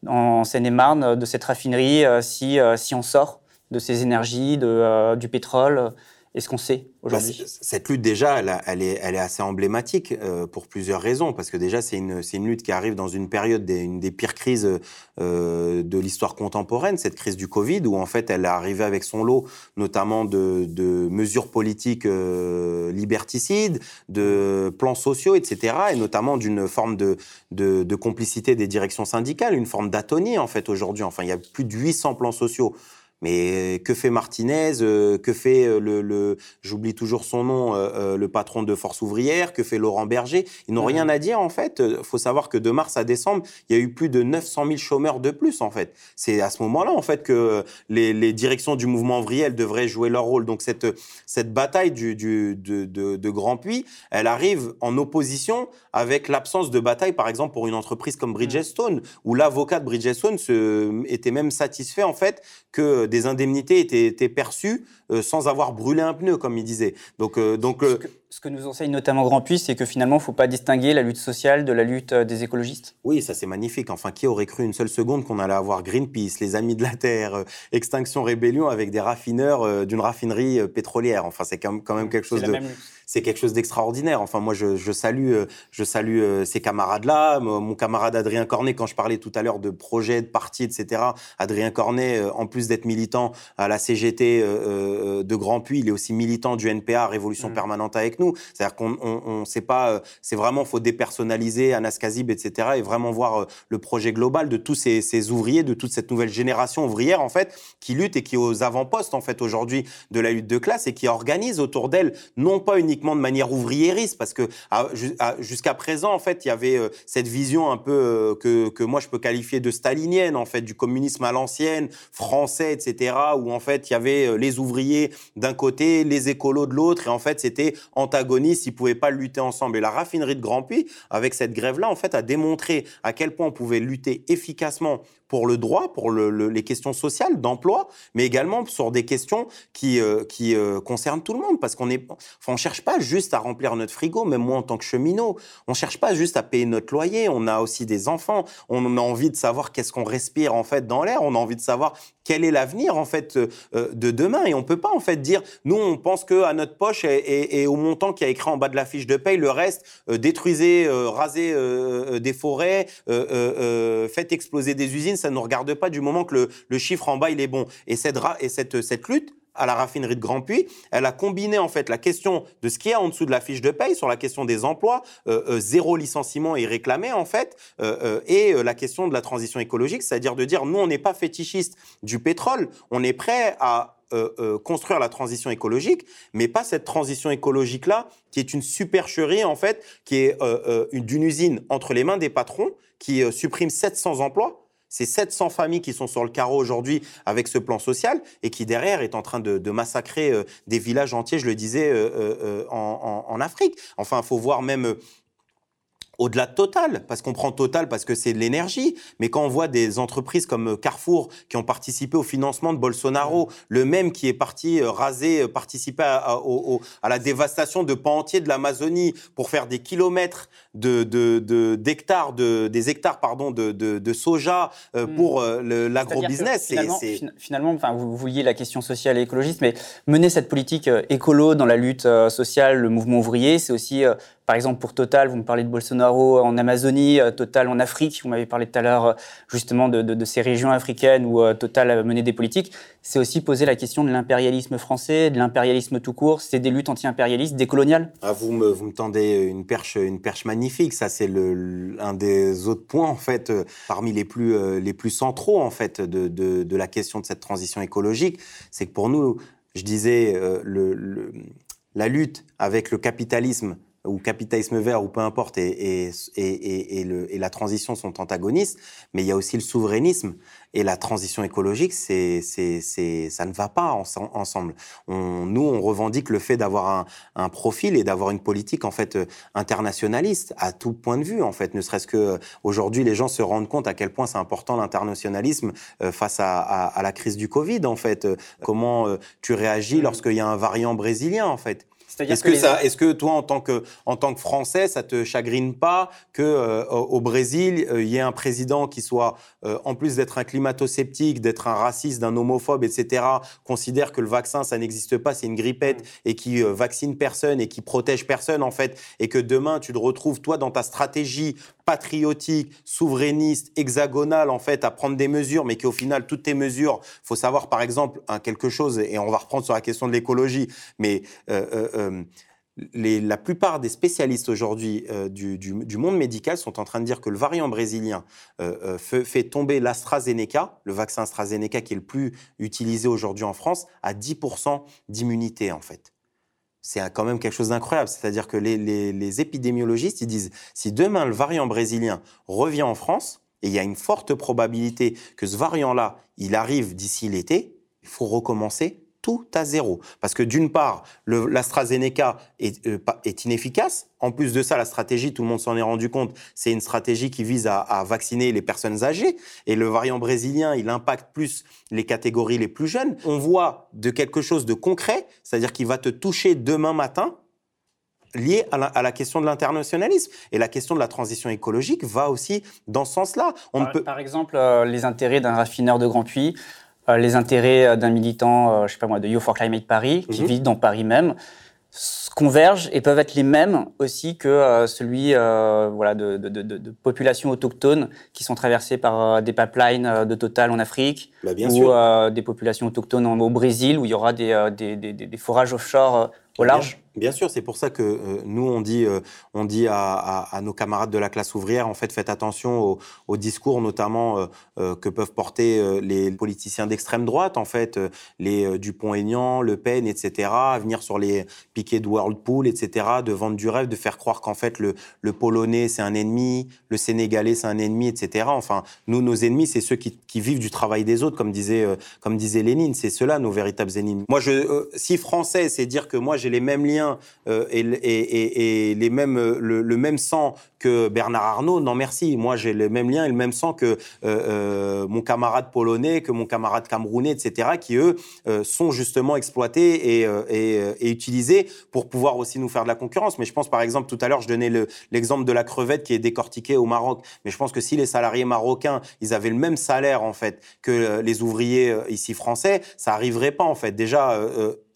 en Seine-et-Marne de cette raffinerie si, si on sort de ces énergies, de, du pétrole Est-ce qu'on sait bah, cette lutte, déjà, elle, est, assez emblématique euh, pour plusieurs raisons. Parce que déjà, c'est une, lutte qui arrive dans une période, des, une des pires crises euh, de l'histoire contemporaine, cette crise du Covid, où en fait, elle est arrivée avec son lot, notamment de, mesures politiques euh, liberticides, de plans sociaux, etc. Et notamment d'une forme de, de, de, complicité des directions syndicales, une forme d'atonie, en fait, aujourd'hui. Enfin, il y a plus de 800 plans sociaux. Mais que fait Martinez euh, Que fait euh, le, le j'oublie toujours son nom, euh, le patron de Force ouvrière Que fait Laurent Berger? Ils n'ont rien à dire en fait. Il faut savoir que de mars à décembre, il y a eu plus de 900 000 chômeurs de plus en fait. C'est à ce moment-là en fait que les, les, directions du mouvement ouvrier devraient jouer leur rôle. Donc cette cette bataille du, du de, de, de Grand Puy, elle arrive en opposition avec l'absence de bataille, par exemple pour une entreprise comme Bridgestone, où l'avocat de Bridgestone se, était même satisfait en fait que des indemnités étaient, perçues euh, sans avoir brûlé un pneu, comme il disait. Donc, euh, donc euh, ce, que, nous enseigne notamment Grand Puy, c'est que finalement, il ne faut pas distinguer la lutte sociale de la lutte des écologistes. Oui, ça c'est magnifique. Enfin, qui aurait cru une seule seconde qu'on allait avoir Greenpeace, les Amis de la Terre, Extinction Rébellion avec des raffineurs d'une raffinerie pétrolière. Enfin, c'est quand même quelque chose de c'est quelque chose d'extraordinaire. Enfin, moi, je, je salue, je salue ces camarades-là. Mon camarade Adrien Cornet, quand je parlais tout à l'heure de projets, de partis, etc. Adrien Cornet, en plus d'être militant à la CGT euh, de Grand Puy, il est aussi militant du NPA, Révolution mm. Permanente avec nous. C'est-à-dire qu'on on, sait pas, euh, c'est vraiment, faut dépersonnaliser Anas Kazib, etc. et vraiment voir euh, le projet global de tous ces, ces, ouvriers, de toute cette nouvelle génération ouvrière, en fait, qui lutte et qui est aux avant-postes, en fait, aujourd'hui, de la lutte de classe et qui organise autour d'elle, non pas uniquement de manière ouvriériste, parce que jusqu'à présent, en fait, il y avait cette vision un peu que, que moi je peux qualifier de stalinienne, en fait, du communisme à l'ancienne, français, etc., où en fait, il y avait euh, les ouvriers d'un côté, les écolos de l'autre, et en fait, c'était antagoniste, ils pouvaient pas lutter ensemble. Et la raffinerie de Grand Puy, avec cette grève-là, en fait, a démontré à quel point on pouvait lutter efficacement pour le droit, pour les questions sociales, d'emploi, mais également sur des questions qui, euh, qui euh, concernent tout le monde. Parce qu'on enfin, on cherche pas juste à remplir notre frigo, même moi en tant que cheminot. On cherche pas juste à payer notre loyer. On a aussi des enfants. On a envie de savoir qu'est-ce qu'on respire en fait dans l'air. On a envie de savoir quel est l'avenir en fait euh, de demain. Et on peut pas en fait dire, nous on pense que à notre poche et, au montant qui a écrit en bas de la fiche de paye, le reste, détruisez, rasez des forêts, faites exploser des usines ça ne nous regarde pas du moment que le, chiffre en bas, il est bon. Et cette, et cette, cette lutte, à la raffinerie de Grand Puy. Elle a combiné en fait la question de ce qu'il y a en dessous de la fiche de paye sur la question des emplois, euh, euh, zéro licenciement est réclamé en fait, euh, et la question de la transition écologique, c'est-à-dire de dire nous on n'est pas fétichiste du pétrole, on est prêt à construire la transition écologique, mais pas cette transition écologique-là, qui est une supercherie, en fait, qui est d'une usine entre les mains des patrons, qui supprime 700 emplois. C'est 700 familles qui sont sur le carreau aujourd'hui avec ce plan social et qui derrière est en train de, massacrer euh, des villages entiers, je le disais, euh, euh, en, en, Afrique. Enfin, il faut voir même au-delà de Total, parce qu'on prend Total parce que c'est de l'énergie, mais quand on voit des entreprises comme euh, Carrefour qui ont participé au financement de Bolsonaro, le même qui est parti euh, raser, euh, participer à, la dévastation de pans entiers de l'Amazonie pour faire des kilomètres de, d'hectares, de, des hectares pardon, de, soja hmm. pour l'agro-business. Finalement, finalement enfin, vous vouliez la question sociale et écologiste, mais mener cette politique écolo dans la lutte sociale, le mouvement ouvrier, c'est aussi par exemple, pour Total, vous me parlez de Bolsonaro en Amazonie, euh, Total en Afrique, vous m'avez parlé tout à l'heure euh, justement de, ces régions africaines où euh, Total a mené des politiques. C'est aussi poser la question de l'impérialisme français, de l'impérialisme tout court, c'est des luttes anti-impérialistes, décoloniales ah, vous, me, tendez une perche, magnifique. Ça, c'est un des autres points, en fait, parmi les plus, centraux, en fait, de, la question de cette transition écologique. C'est que pour nous, je disais, la lutte avec le capitalisme ou capitalisme vert, ou peu importe, et, et, et, la transition sont antagonistes, mais il y a aussi le souverainisme. Et la transition écologique, c'est, c'est, ça ne va pas ensemble. On, nous, on revendique le fait d'avoir un, profil et d'avoir une politique en fait internationaliste à tout point de vue. En fait, ne serait-ce que aujourd'hui, les gens se rendent compte à quel point c'est important l'internationalisme euh, face à, à, la crise du Covid. En fait, comment euh, tu réagis mmh. lorsqu'il y a un variant brésilien en fait? Est-ce que, ça, est-ce que toi, en tant que, en tant que Français, ça te chagrine pas que euh, au Brésil, euh, il y ait un président qui soit, euh, en plus d'être un climato-sceptique, d'être un raciste, d'un homophobe, etc., considère que le vaccin, ça n'existe pas, c'est une grippette, mm. et qui vaccine personne et qui protège personne, en fait, et que demain, tu te retrouves, toi, dans ta stratégie patriotique, souverainiste, hexagonale, en fait, à prendre des mesures, mais qu'au final, toutes tes mesures, faut savoir, par exemple, quelque chose, et on va reprendre sur la question de l'écologie, mais euh, euh, euh, la plupart des spécialistes aujourd'hui du, monde médical sont en train de dire que le variant brésilien fait, tomber l'AstraZeneca, le vaccin AstraZeneca qui est le plus utilisé aujourd'hui en France, à 10% d'immunité, en fait c'est quand même quelque chose d'incroyable. C'est-à-dire que les, épidémiologistes, disent, si demain le variant brésilien revient en France, et il y a une forte probabilité que ce variant-là, il arrive d'ici l'été, il faut recommencer tout à zéro. Parce que d'une part, l'AstraZeneca est, euh, est, inefficace. En plus de ça, la stratégie, tout le monde s'en est rendu compte, c'est une stratégie qui vise à, vacciner les personnes âgées. Et le variant brésilien, il impacte plus les catégories les plus jeunes. On voit de quelque chose de concret, c'est-à-dire qu'il va te toucher demain matin lié à la, question de l'internationalisme. Et la question de la transition écologique va aussi dans ce sens-là. Par, peut... par, exemple, euh, les intérêts d'un raffineur de Grand Puy les intérêts euh, d'un militant, euh, je sais pas moi, de You for Climate Paris, qui mhm. vit dans Paris même, convergent et peuvent être les mêmes aussi que celui voilà, de, de, de, populations autochtones qui sont traversées par des pipelines de Total en Afrique bah, ou des populations autochtones au Brésil où il y aura des, des, des, des forages offshore au large. Bien sûr, c'est pour ça que euh, nous, on dit, euh, on dit à, nos camarades de la classe ouvrière, en fait, faites attention aux, discours, notamment euh, que peuvent porter les politiciens d'extrême droite, en fait, les Dupont-Aignan, Le Pen, etc., à venir sur les piquets de Whirlpool, etc., de vendre du rêve, de faire croire qu'en fait, le, le Polonais, c'est un ennemi, le Sénégalais, c'est un ennemi, etc. Enfin, nous, nos ennemis, c'est ceux qui, qui, vivent du travail des autres, comme disait, comme disait Lénine. C'est ceux-là, nos véritables ennemis. Moi, je, si français, c'est dire que moi, j'ai les mêmes liens euh, et, mêmes, le, même sang que Bernard Arnault, non merci. Moi, j'ai le même lien et le même sang que euh, euh, mon camarade polonais, que mon camarade camerounais, etc., qui, eux, sont justement exploités et, utilisés pour pouvoir aussi nous faire de la concurrence. Mais je pense, par exemple, tout à l'heure, je donnais l'exemple de la crevette qui est décortiquée au Maroc. Mais je pense que si les salariés marocains, ils avaient le même salaire, en fait, que les ouvriers ici français, ça arriverait pas, en fait. Déjà,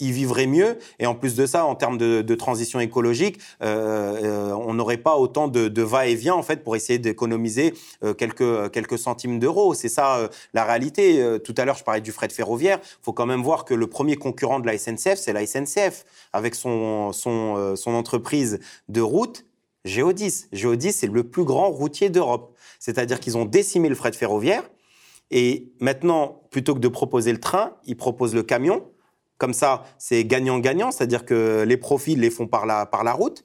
ils vivraient mieux. Et en plus de ça, en termes de, transition écologique, euh, on n'aurait pas autant de, va-et-vient en fait pour essayer d'économiser quelques, quelques centimes d'euros. C'est ça la réalité. tout à l'heure, je parlais du fret ferroviaire. Faut quand même voir que le premier concurrent de la SNCF, c'est la SNCF, avec son, son, son entreprise de route Géodis. Géodis, c'est le plus grand routier d'Europe. C'est-à-dire qu'ils ont décimé le fret ferroviaire. Et maintenant, plutôt que de proposer le train, ils proposent le camion. Comme ça, c'est gagnant-gagnant, c'est-à-dire que les profits les font par la, par la route.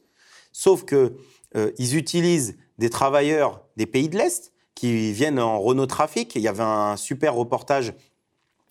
Sauf qu'ils euh, utilisent des travailleurs des pays de l'Est qui viennent en Renault Trafic. Il y avait un super reportage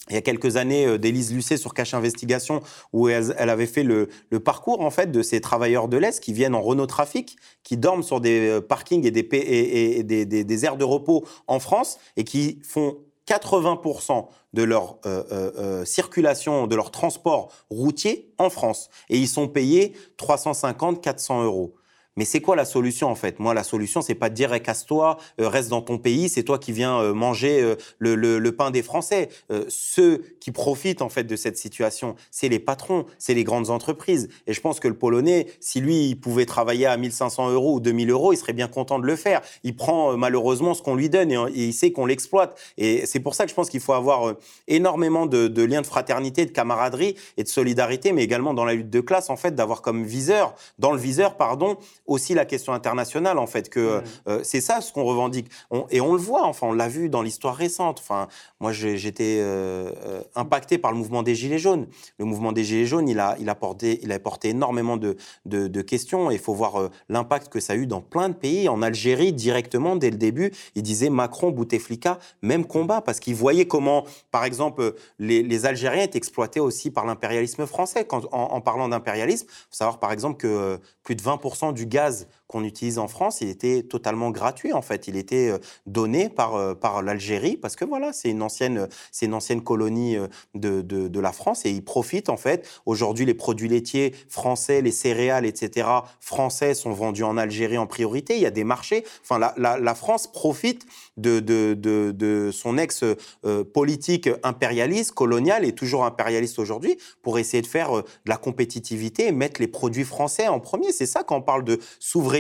il y a quelques années euh, d'Élise Lucet sur Cache Investigation, où elle, avait fait le, parcours en fait de ces travailleurs de l'Est qui viennent en Renault Trafic, qui dorment sur des euh, parkings et des, et, des, aires de repos en France et qui font 80% de leur euh, circulation, de leur transport routier en France. Et ils sont payés 350-400 euros. Mais c'est quoi la solution en fait? Moi, la solution, c'est pas de dire casse-toi, euh, reste dans ton pays, c'est toi qui viens euh, manger euh, le, pain des Français. ceux qui profitent en fait de cette situation, c'est les patrons, c'est les grandes entreprises. Et je pense que le Polonais, si lui, il pouvait travailler à 1500 euros ou 2000 euros, il serait bien content de le faire. Il prend malheureusement ce qu'on lui donne et, il sait qu'on l'exploite. Et c'est pour ça que je pense qu'il faut avoir énormément de, de, liens de fraternité, de camaraderie et de solidarité, mais également dans la lutte de classe, en fait, d'avoir comme viseur, dans le viseur, pardon, aussi la question internationale, en fait, que mmh. euh, c'est ça ce qu'on revendique. et on le voit, enfin, on l'a vu dans l'histoire récente. Enfin, moi, j'étais euh, euh, impacté par le mouvement des Gilets jaunes. Le mouvement des Gilets jaunes, il a, il a, porté, il a porté énormément de, de, questions. Et il faut voir l'impact que ça a eu dans plein de pays. En Algérie, directement, dès le début, il disait Macron, Bouteflika, même combat, parce qu'il voyait comment, par exemple, les, les, Algériens étaient exploités aussi par l'impérialisme français. Quand, en, en parlant d'impérialisme, il faut savoir, par exemple, que plus de 20% du gaz qu'on utilise en France, il était totalement gratuit en fait. Il était euh, donné par, euh, par l'Algérie parce que voilà, c'est une ancienne, c'est une ancienne colonie euh, de, de, la France et ils profitent en fait. Aujourd'hui, les produits laitiers français, les céréales, etc. français sont vendus en Algérie en priorité. Il y a des marchés. Enfin, la, la, France profite de, de, de son ex-politique impérialiste, coloniale et toujours impérialiste aujourd'hui pour essayer de faire de la compétitivité et mettre les produits français en premier. C'est ça quand on parle de souveraineté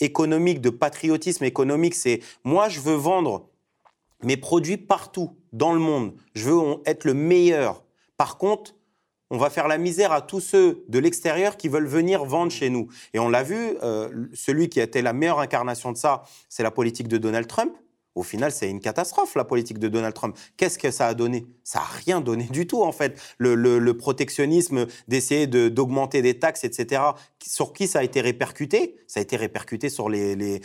économique, de patriotisme économique, c'est moi, je veux vendre mes produits partout dans le monde. Je veux être le meilleur. Par contre, on va faire la misère à tous ceux de l'extérieur qui veulent venir vendre chez nous. Et on l'a vu, euh, celui qui a été la meilleure incarnation de ça, c'est la politique de Donald Trump. Au final, c'est une catastrophe, la politique de Donald Trump. Qu'est-ce que ça a donné? Ça n'a rien donné du tout, en fait. Le, protectionnisme d'essayer d'augmenter des taxes, etc., sur qui ça a été répercuté? Ça a été répercuté sur la,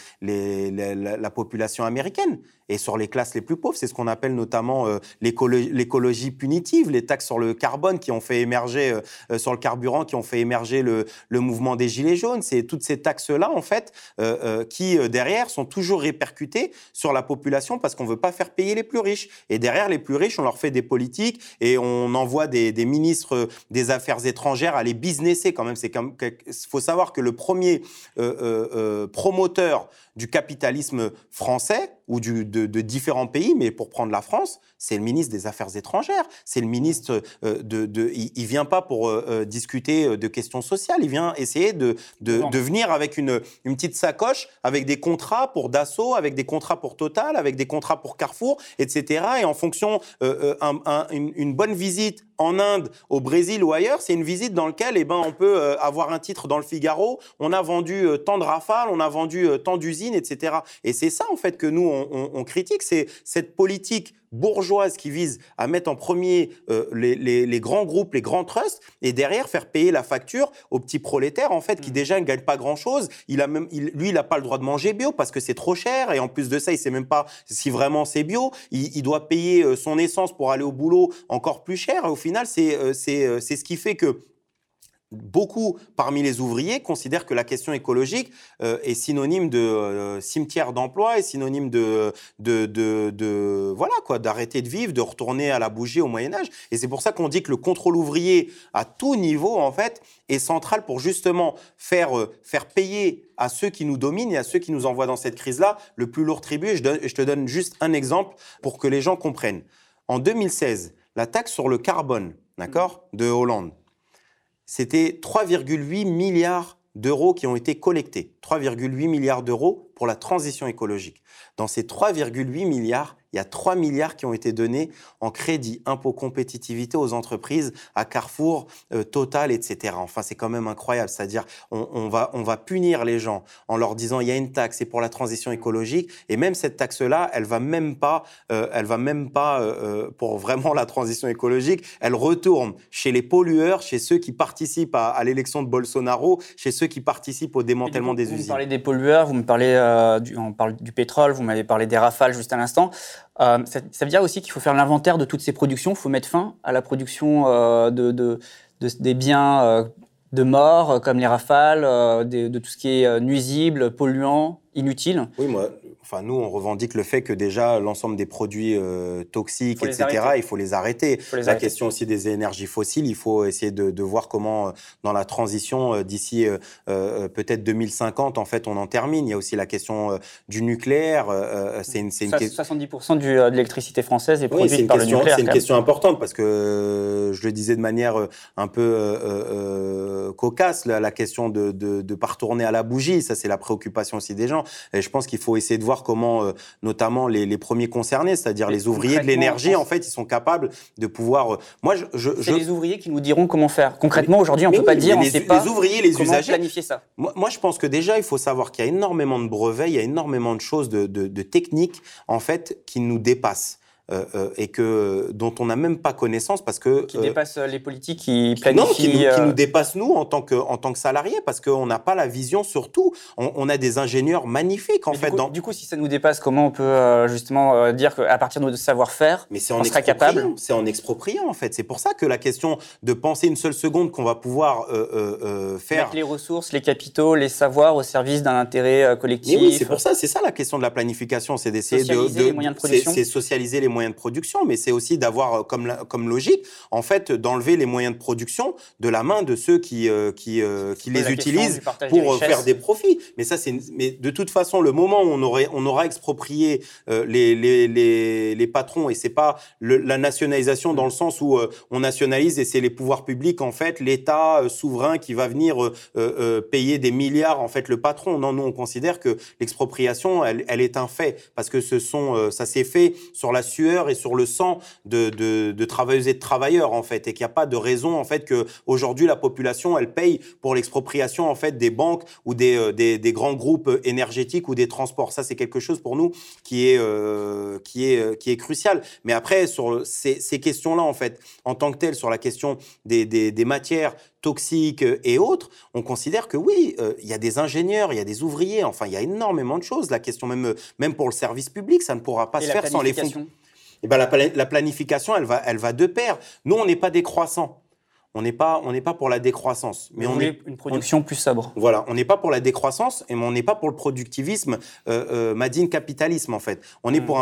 population américaine et sur les classes les plus pauvres. C'est ce qu'on appelle notamment euh, l'écologie punitive, les taxes sur le carbone qui ont fait émerger, euh, euh, sur le carburant, qui ont fait émerger le, mouvement des Gilets jaunes. C'est toutes ces taxes-là, en fait, qui, derrière, sont toujours répercutées sur la population parce qu'on ne veut pas faire payer les plus riches. Et derrière les plus riches, on leur fait des politiques et on envoie des, ministres des Affaires étrangères à les businesser quand même. Il faut savoir que le premier promoteur du capitalisme français ou du, de, différents pays, mais pour prendre la France, c'est le ministre des Affaires étrangères. C'est le ministre de, de, il, ne vient pas pour discuter de questions sociales. Il vient essayer de, de, venir avec une, une petite sacoche, avec des contrats pour Dassault, avec des contrats pour Total, avec des contrats pour Carrefour, etc. Et en fonction, euh, euh, une, bonne visite en Inde, au Brésil ou ailleurs, c'est une visite dans laquelle eh ben, on peut euh, avoir un titre dans le Figaro, on a vendu tant de rafales, on a vendu tant d'usines, etc. Et c'est ça, en fait, que nous, on critique, c'est cette politique bourgeoise qui vise à mettre en premier euh, les, grands groupes, les grands trusts, et derrière faire payer la facture aux petits prolétaires, en fait, qui mm. déjà ne gagnent pas grand-chose. Il a même, lui, il n'a pas le droit de manger bio parce que c'est trop cher, et en plus de ça, il sait même pas si vraiment c'est bio. Il, doit payer euh, son essence pour aller au boulot encore plus cher, et au final, c'est euh, c'est ce qui fait que beaucoup parmi les ouvriers considèrent que la question écologique euh, est synonyme de euh, cimetière d'emploi, est synonyme de, de, de, voilà quoi, d'arrêter de vivre, de retourner à la bougie au Moyen Âge. Et c'est pour ça qu'on dit que le contrôle ouvrier à tout niveau en fait est central pour justement faire euh, faire payer à ceux qui nous dominent et à ceux qui nous envoient dans cette crise-là le plus lourd tribut. je, je te donne juste un exemple pour que les gens comprennent. En 2016, la taxe sur le carbone, d'accord, de Hollande c'était 3,8 milliards d'euros qui ont été collectés. 3,8 milliards d'euros pour la transition écologique. Dans ces 3,8 milliards, il y a 3 milliards qui ont été donnés en crédit, impôt compétitivité aux entreprises, à Carrefour, euh, Total, etc. Enfin, c'est quand même incroyable. C'est-à-dire, on, va, on va punir les gens en leur disant il y a une taxe, c'est pour la transition écologique. Et même cette taxe-là, elle va même pas, euh, elle va même pas euh, pour vraiment la transition écologique. Elle retourne chez les pollueurs, chez ceux qui participent à, l'élection de Bolsonaro, chez ceux qui participent au démantèlement des usines. Vous me parlez des pollueurs, vous me parlez du, on parle du pétrole, vous m'avez parlé des rafales juste à l'instant. Euh, ça, veut dire aussi qu'il faut faire l'inventaire de toutes ces productions, il faut mettre fin à la production euh, de, des biens euh, de mort, comme les rafales, de, de, tout ce qui est nuisible, polluant, inutile. Oui, moi, Enfin, nous, on revendique le fait que déjà l'ensemble des produits euh, toxiques, etc., il faut les arrêter. la question aussi des énergies fossiles, il faut essayer de, voir comment, euh, dans la transition euh, d'ici peut-être 2050, en fait, on en termine. Il y a aussi la question du nucléaire. c'est une, une 70% du, de l'électricité française est produite par le nucléaire. C'est une question importante parce que je le disais de manière un peu cocasse, la, question de ne pas retourner à la bougie. Ça, c'est la préoccupation aussi des gens. Et je pense qu'il faut essayer de voir comment, euh, notamment les, premiers concernés, c'est-à-dire les ouvriers de l'énergie, en fait, ils sont capables de pouvoir. Euh, moi, je, c'est les ouvriers qui nous diront comment faire. Concrètement, aujourd'hui, on ne peut pas dire, les, on sait pas les ouvriers, les comment usagers. planifier ça. Moi, moi, je pense que déjà, il faut savoir qu'il y a énormément de brevets, il y a énormément de choses, de, de techniques, en fait, qui nous dépassent. Euh, euh, et que dont on n'a même pas connaissance parce que qui euh, dépasse les politiques qui planifient non, qui nous, qui dépasse nous en tant que en tant que salariés parce qu'on n'a pas la vision sur tout. On, a des ingénieurs magnifiques en fait. Du coup, du coup, si ça nous dépasse, comment on peut justement dire qu'à partir de notre savoir-faire, mais c'est en on sera capable C'est en expropriant en fait. C'est pour ça que la question de penser une seule seconde qu'on va pouvoir faire mettre les ressources, les capitaux, les savoirs au service d'un intérêt collectif. oui, c'est pour ça. C'est ça la question de la planification, c'est d'essayer de, de, les moyens de production. C'est socialiser les moyens de production, mais c'est aussi d'avoir euh, comme, comme logique, en fait, d'enlever les moyens de production de la main de ceux qui, euh, qui, euh, qui les utilisent pour faire des profits. Mais ça, c'est, mais de toute façon, le moment où on aurait, on aura exproprié les, les, les, les, patrons, et c'est pas la nationalisation dans le sens où on nationalise et c'est les pouvoirs publics, en fait, l'État souverain qui va venir payer des milliards, en fait, le patron. Non, nous, on considère que l'expropriation, elle, elle est un fait parce que ce sont, ça s'est fait sur la et sur le sang de, de, travailleuses et de travailleurs en fait, et qu'il n'y a pas de raison en fait que aujourd'hui la population elle paye pour l'expropriation en fait des banques ou des, euh, des, des, grands groupes énergétiques ou des transports. Ça c'est quelque chose pour nous qui est euh, qui est euh, qui est crucial. Mais après sur ces, ces questions-là en fait, en tant que telles, sur la question des, des, des matières toxiques et autres, on considère que oui, il y a des ingénieurs, il y a des ouvriers, enfin, il y a énormément de choses. La question même, même pour le service public, ça ne pourra pas se faire sans les fonds. Eh ben, la, planification, elle va, elle va de pair. Nous, on n'est pas décroissants. On n'est pas, on n'est pas pour la décroissance, mais on est une production plus sobre. Voilà, on n'est pas pour la décroissance et on n'est pas pour le productivisme euh, euh capitalisme en fait. On est hmm. pour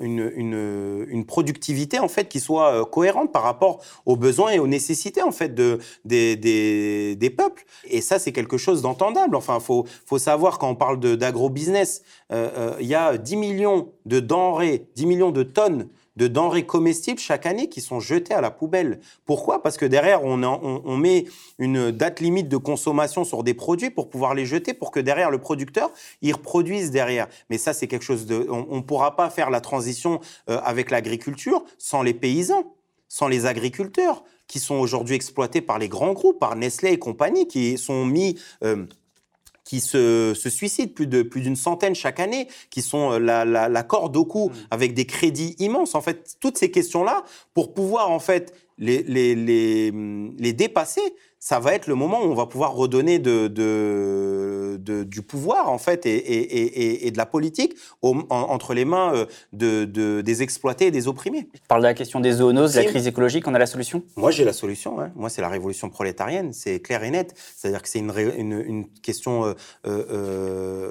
une, une, productivité en fait qui soit euh, cohérente par rapport aux besoins et aux nécessités en fait de des, des, des peuples. Et ça c'est quelque chose d'entendable. Enfin, faut faut savoir quand on parle d'agro-business, euh, il y a 10 millions de denrées, 10 millions de tonnes de denrées comestibles chaque année qui sont jetées à la poubelle. Pourquoi? Parce que derrière, on, on, met une date limite de consommation sur des produits pour pouvoir les jeter, pour que derrière le producteur, il reproduise derrière. Mais ça, c'est quelque chose de... On ne pourra pas faire la transition euh, avec l'agriculture sans les paysans, sans les agriculteurs qui sont aujourd'hui exploités par les grands groupes, par Nestlé et compagnie, qui sont mis... Euh, qui se, se suicident, plus de plus d'une centaine chaque année, qui sont euh, la, la, la corde au cou, mmh. avec des crédits immenses. En fait, toutes ces questions-là, pour pouvoir en fait les, les, les, les dépasser, ça va être le moment où on va pouvoir redonner de, de, du pouvoir en fait et, et, et, de la politique entre les mains euh, de, des exploités et des opprimés. Je parle de la question des zoonoses, de la crise écologique, on a la solution? Moi j'ai la solution, moi c'est la révolution prolétarienne, c'est clair et net, c'est-à-dire que c'est une, une, une, question euh, euh,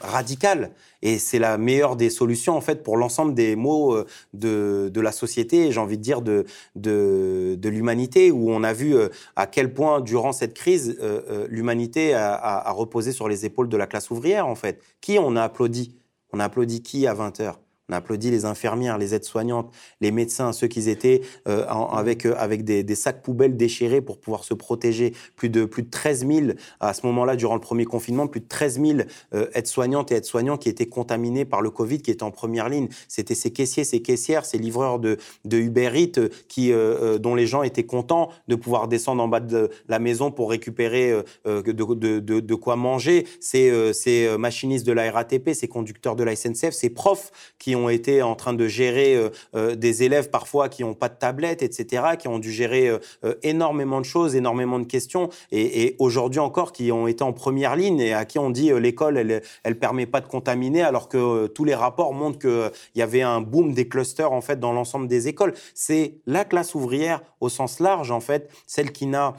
radicale. Et c'est la meilleure des solutions en fait pour l'ensemble des maux de, la société, j'ai envie de dire de, de, de l'humanité, où on a vu à quel point, durant cette crise, euh, euh, l'humanité a, reposé sur les épaules de la classe ouvrière, en fait? Qui on a applaudi? On a applaudi qui à 20 h On a applaudi les infirmières, les aides-soignantes, les médecins, ceux qui étaient euh, avec, euh, avec des, sacs poubelles déchirés pour pouvoir se protéger. Plus de, plus de 13 000, à ce moment-là, durant le premier confinement, plus de 13 000 euh, aides-soignantes et aides-soignants qui étaient contaminés par le Covid, qui étaient en première ligne. C'était ces caissiers, ces caissières, ces livreurs de, de Uber Eats qui, dont les gens étaient contents de pouvoir descendre en bas de la maison pour récupérer de, quoi manger. Ces, ces machinistes de la RATP, ces conducteurs de la SNCF, ces profs qui ont été en train de gérer euh, euh, des élèves parfois qui n'ont pas de tablette, etc., qui ont dû gérer euh, énormément de choses, énormément de questions, et, aujourd'hui encore qui ont été en première ligne et à qui on dit l'école, elle, elle permet pas de contaminer, alors que tous les rapports montrent qu'il y avait un boom des clusters en fait dans l'ensemble des écoles. C'est la classe ouvrière au sens large en fait, celle qui n'a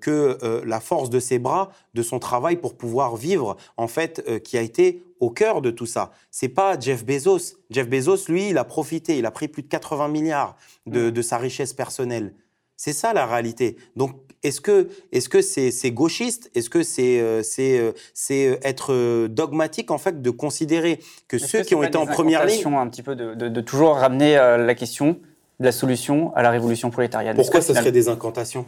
que la force de ses bras, de son travail pour pouvoir vivre en fait, qui a été au cœur de tout ça. C'est pas Jeff Bezos. Jeff Bezos, lui, il a profité, il a pris plus de 80 milliards de, sa richesse personnelle. C'est ça la réalité. Donc, est-ce que est-ce que c'est gauchiste? Est-ce que c'est euh, c'est euh, c'est euh, être dogmatique en fait de considérer que ceux qui ont été en première ligne un petit peu de, de, toujours ramener la question de la solution à la révolution prolétarienne? Pourquoi ce serait des incantations?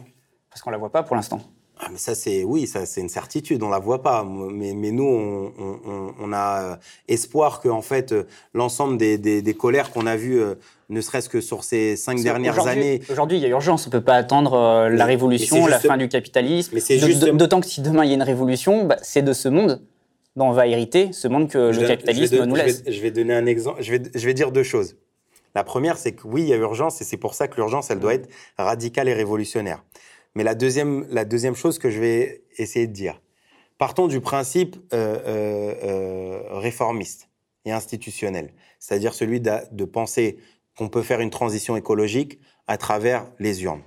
Parce qu'on la voit pas pour l'instant. Ah, mais ça, c'est oui, ça, c'est une certitude. On la voit pas. Mais, mais nous, on, on, on a euh, espoir que, en fait, euh, l'ensemble des, des, des, colères qu'on a vues, euh, ne serait-ce que sur ces cinq dernières années. Aujourd'hui, il y a urgence. On peut pas attendre la révolution, la fin du capitalisme. D'autant que si demain il y a une révolution, bah, c'est de ce monde dont on va hériter, ce monde que le capitalisme nous laisse. Je vais, je vais, donner un exemple. Je vais, je vais dire deux choses. La première, c'est que oui, il y a urgence, et c'est pour ça que l'urgence, elle doit être radicale et révolutionnaire. Mais la deuxième, la deuxième chose que je vais essayer de dire, partons du principe euh, euh, euh, réformiste et institutionnel, c'est-à-dire celui de, de penser qu'on peut faire une transition écologique à travers les urnes.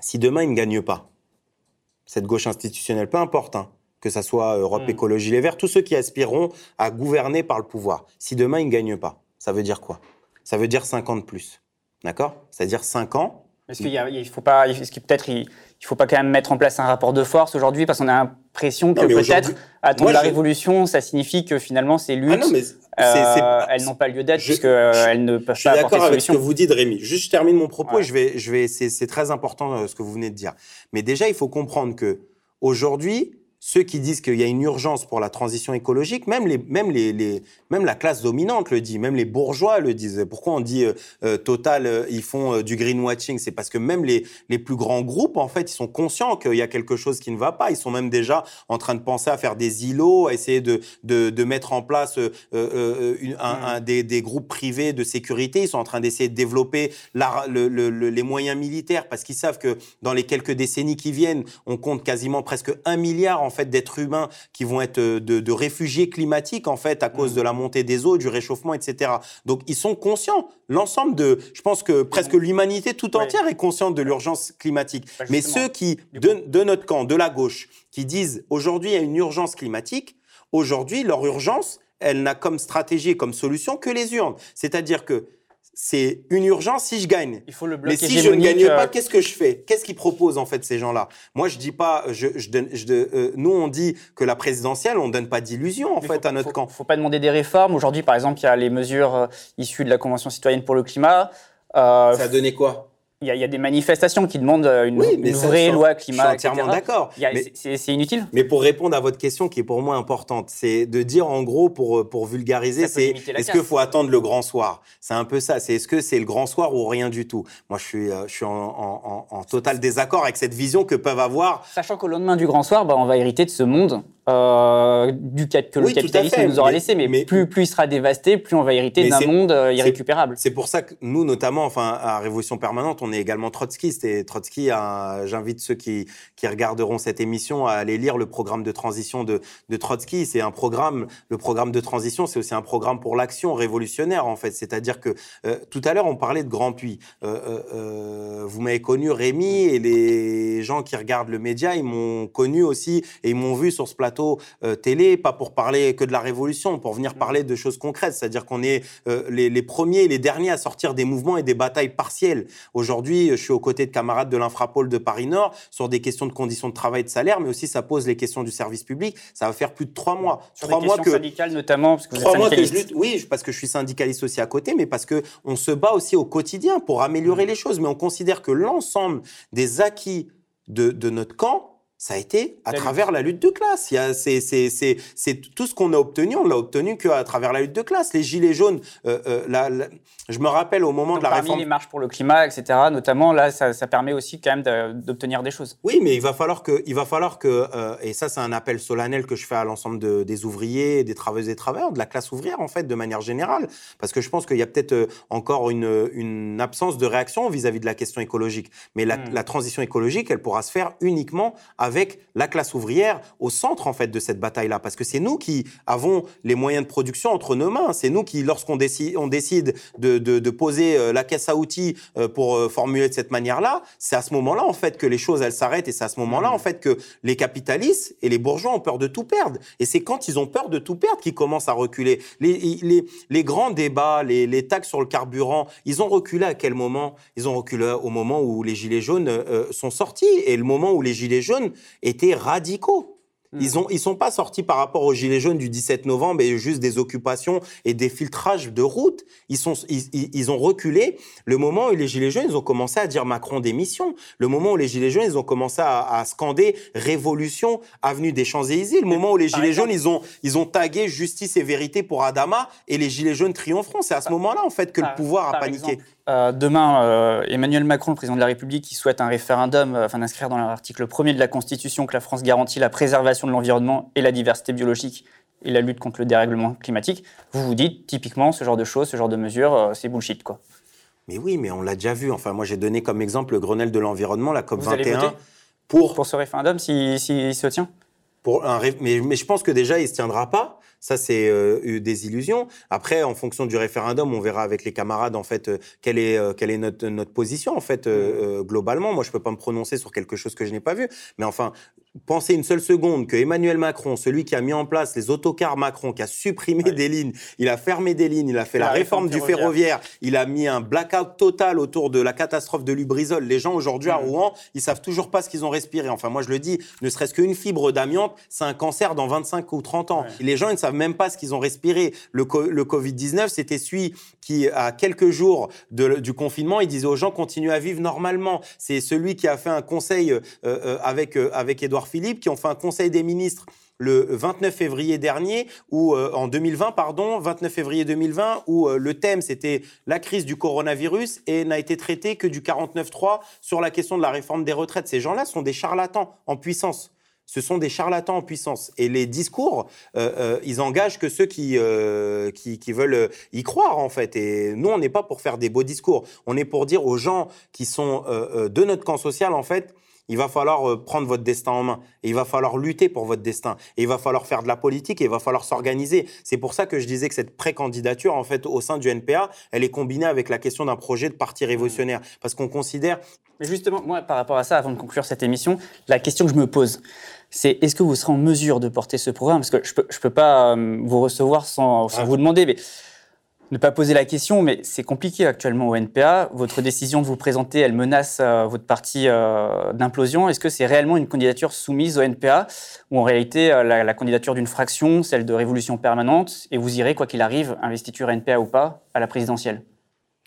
Si demain, il ne gagne pas, cette gauche institutionnelle, peu importe, hein, que ça soit Europe hmm. Écologie Les Verts, tous ceux qui aspireront à gouverner par le pouvoir, si demain, il ne gagne pas, ça veut dire quoi? Ça veut dire 50 plus. D'accord? C'est-à-dire 5 ans est-ce qu'il il faut pas, est-ce qu'il peut-être il, faut pas quand même mettre en place un rapport de force aujourd'hui? Parce qu'on a l'impression que peut-être attendre la révolution, ça signifie que finalement ces luttes, ah euh, elles n'ont pas lieu d'être puisqu'elles ne peuvent pas apporter de solution. Je suis d'accord avec ce que vous dites, Rémi. Juste, je termine mon propos. Et je vais, je vais. C'est très important euh, ce que vous venez de dire. Mais déjà, il faut comprendre que aujourd'hui, ceux qui disent qu'il y a une urgence pour la transition écologique, même, les, même, les, les, même la classe dominante le dit, même les bourgeois le disent. Pourquoi on dit euh, euh, Total, euh, ils font du greenwashing C'est parce que même les, les plus grands groupes, en fait, ils sont conscients qu'il y a quelque chose qui ne va pas. Ils sont même déjà en train de penser à faire des îlots, à essayer de, de, de mettre en place une, un, mmh. des, des, groupes privés de sécurité. Ils sont en train d'essayer de développer la, le, le, les moyens militaires parce qu'ils savent que dans les quelques décennies qui viennent, on compte quasiment presque un milliard en fait d'êtres humains qui vont être euh, de, réfugiés climatiques en fait à cause mm. de la montée des eaux, du réchauffement, etc. Donc ils sont conscients. L'ensemble de, je pense que presque l'humanité tout entière est consciente de l'urgence climatique. Bah, Mais ceux qui, de, de notre camp, de la gauche, qui disent aujourd'hui il y a une urgence climatique, aujourd'hui leur urgence, elle n'a comme stratégie et comme solution que les urnes. C'est-à-dire que c'est une urgence si je gagne. Il faut le Mais si je ne gagne pas, euh, qu'est-ce que je fais? Qu'est-ce qu'ils proposent en fait ces gens-là? Moi, je dis pas. Je, je, je euh, nous, on dit que la présidentielle, on donne pas d'illusions en fait à notre camp. Il faut pas demander des réformes. Aujourd'hui, par exemple, il y a les mesures euh, issues de la Convention citoyenne pour le climat. ça a donné quoi? Il y, a, des manifestations qui demandent euh, une, vraie loi climat. Je suis entièrement d'accord. C'est inutile. Mais pour répondre à votre question qui est pour moi importante, c'est de dire en gros, pour, pour vulgariser, c'est est-ce qu'il faut attendre le grand soir? C'est un peu ça. C'est est-ce que c'est le grand soir ou rien du tout? Moi, je suis, euh, je suis en, en, en, total désaccord avec cette vision que peuvent avoir. Sachant qu'au lendemain du grand soir, bah, on va hériter de ce monde euh, du que le capitalisme nous aura laissé. Mais, plus, plus il sera dévasté, plus on va hériter d'un monde euh, irrécupérable. C'est pour ça que nous, notamment, enfin, à Révolution Permanente, on est également trotskiste. Et Trotsky, j'invite ceux qui, qui regarderont cette émission à aller lire le programme de transition de, de Trotsky. C'est un programme, le programme de transition, c'est aussi un programme pour l'action révolutionnaire, en fait. C'est-à-dire que euh, tout à l'heure, on parlait de Grand Puits. vous m'avez connu, Rémi, et les gens qui regardent le média, ils m'ont connu aussi et ils m'ont vu sur ce plateau plateau télé, pas pour parler que de la révolution, pour venir parler de choses concrètes. C'est-à-dire qu'on est, les, les, premiers et les derniers à sortir des mouvements et des batailles partielles. Aujourd'hui, je suis aux côtés de camarades de l'infrapôle de Paris-Nord sur des questions de conditions de travail et de salaire, mais aussi ça pose les questions du service public. Ça va faire plus de trois mois. Sur trois mois que syndicales notamment, parce que mois que je lutte. Oui, parce que je suis syndicaliste aussi à côté, mais parce que on se bat aussi au quotidien pour améliorer mmh. les choses. Mais on considère que l'ensemble des acquis de, de notre camp ça a été à travers la lutte de classe. C'est tout ce qu'on a obtenu, on l'a obtenu qu'à travers la lutte de classe. Les gilets jaunes, euh, euh, je me rappelle au moment de la parmi réforme... les marches pour le climat, etc., notamment, là, ça, ça permet aussi quand même d'obtenir des choses. Oui, mais il va falloir que, il va falloir que euh, et ça c'est un appel solennel que je fais à l'ensemble de, des ouvriers, des travailleuses et travailleurs, de la classe ouvrière en fait, de manière générale, parce que je pense qu'il y a peut-être encore une, une, absence de réaction vis-à-vis de la question écologique. Mais la, hmm. la transition écologique, elle pourra se faire uniquement avec la classe ouvrière au centre en fait de cette bataille-là, parce que c'est nous qui avons les moyens de production entre nos mains. C'est nous qui, lorsqu'on décide, on décide de, de, poser euh, la caisse à outils euh, pour euh, formuler de cette manière-là, c'est à ce moment-là en fait que les choses elles s'arrêtent et c'est à ce moment-là mmh. en fait que les capitalistes et les bourgeois ont peur de tout perdre. Et c'est quand ils ont peur de tout perdre qu'ils commencent à reculer. Les, les, les grands débats, les, les, taxes sur le carburant, ils ont reculé à quel moment? Ils ont reculé au moment où les gilets jaunes sont sortis et le moment où les gilets jaunes étaient radicaux. Hmm. Ils ont, ils sont pas sortis par rapport aux gilets jaunes du 17 novembre et juste des occupations et des filtrages de routes. Ils sont, ils, ils, ont reculé. Le moment où les gilets jaunes, ils ont commencé à dire Macron démission. Le moment où les gilets jaunes, ils ont commencé à, à scander révolution avenue des Champs-Élysées. Le moment où les gilets jaunes, ils ont, ils ont tagué justice et vérité pour Adama et les gilets jaunes triompheront. C'est à ce moment-là en fait que le pouvoir a paniqué. Euh, demain, euh, Emmanuel Macron, le président de la République, qui souhaite un référendum, euh, enfin d'inscrire dans l'article 1er de la Constitution que la France garantit la préservation de l'environnement et la diversité biologique et la lutte contre le dérèglement climatique. Vous vous dites, typiquement, ce genre de choses, ce genre de mesures, c'est bullshit, quoi. Mais oui, mais on l'a déjà vu. Enfin, moi, j'ai donné comme exemple le Grenelle de l'environnement, la COP 21. pour... pour ce référendum, s'il si, se tient? Pour un... mais, mais je pense que déjà, il ne se tiendra pas ça, c'est euh, des illusions. Après, en fonction du référendum, on verra avec les camarades en fait euh, quelle est euh, quelle est notre notre position en fait mmh. globalement. Moi, je peux pas me prononcer sur quelque chose que je n'ai pas vu, mais enfin, pensez une seule seconde que Emmanuel Macron, celui qui a mis en place les autocars Macron, qui a supprimé des lignes, il a fermé des lignes, il a fait la, réforme, du ferroviaire, il a mis un blackout total autour de la catastrophe de Lubrizol. Les gens aujourd'hui à mmh. Rouen, ils savent toujours pas ce qu'ils ont respiré. Enfin, moi, je le dis, ne serait-ce qu'une fibre d'amiante, c'est un cancer dans 25 ou 30 ans. Les gens, ils ne savent même pas ce qu'ils ont respiré. Le, le Covid-19, c'était celui qui, à quelques jours du confinement, il disait aux gens continuez à vivre normalement. C'est celui qui a fait un conseil euh, euh, avec, euh, avec Édouard Philippe, qui ont fait un conseil des ministres le 29 février dernier, ou en 2020, pardon, 29 février 2020, où le thème c'était la crise du coronavirus et n'a été traité que du 49.3 sur la question de la réforme des retraites. Ces gens-là sont des charlatans en puissance ce sont des charlatans en puissance. Et les discours, euh, euh, ils engagent que ceux qui, euh, qui, qui, veulent y croire, en fait. Et nous, on n'est pas pour faire des beaux discours. On est pour dire aux gens qui sont de notre camp social, en fait, il va falloir prendre votre destin en main. Et il va falloir lutter pour votre destin. Et il va falloir faire de la politique et il va falloir s'organiser. C'est pour ça que je disais que cette pré-candidature, en fait, au sein du NPA, elle est combinée avec la question d'un projet de parti révolutionnaire. Parce qu'on considère... Mais justement, moi, par rapport à ça, avant de conclure cette émission, la question que je me pose, c'est est-ce que vous serez en mesure de porter ce programme? Parce que je ne peux, je peux pas euh, vous recevoir sans, sans vous demander, mais ne pas poser la question, mais c'est compliqué actuellement au NPA. Votre décision de vous présenter, elle menace euh, votre parti euh, d'implosion. Est-ce que c'est réellement une candidature soumise au NPA ou en réalité la, la, candidature d'une fraction, celle de Révolution permanente, et vous irez, quoi qu'il arrive, investiture NPA ou pas, à la présidentielle?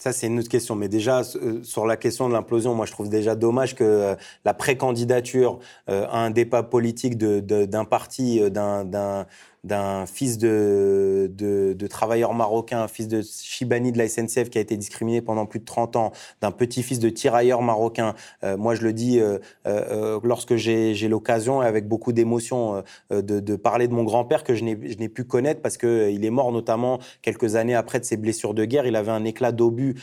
Ça, c'est une autre question. Mais déjà, euh, sur la question de l'implosion, moi, je trouve déjà dommage que euh, la pré-candidature euh, à un débat politique d'un parti, d'un d'un fils de, de, de, travailleur marocain, un fils de Chibani de la SNCF qui a été discriminé pendant plus de 30 ans, d'un petit-fils de tirailleur marocain. Euh, moi, je le dis euh, euh, lorsque j'ai l'occasion, avec beaucoup d'émotion, de, de, parler de mon grand-père que je n'ai pu connaître parce qu'il est mort notamment quelques années après de ses blessures de guerre. Il avait un éclat d'obus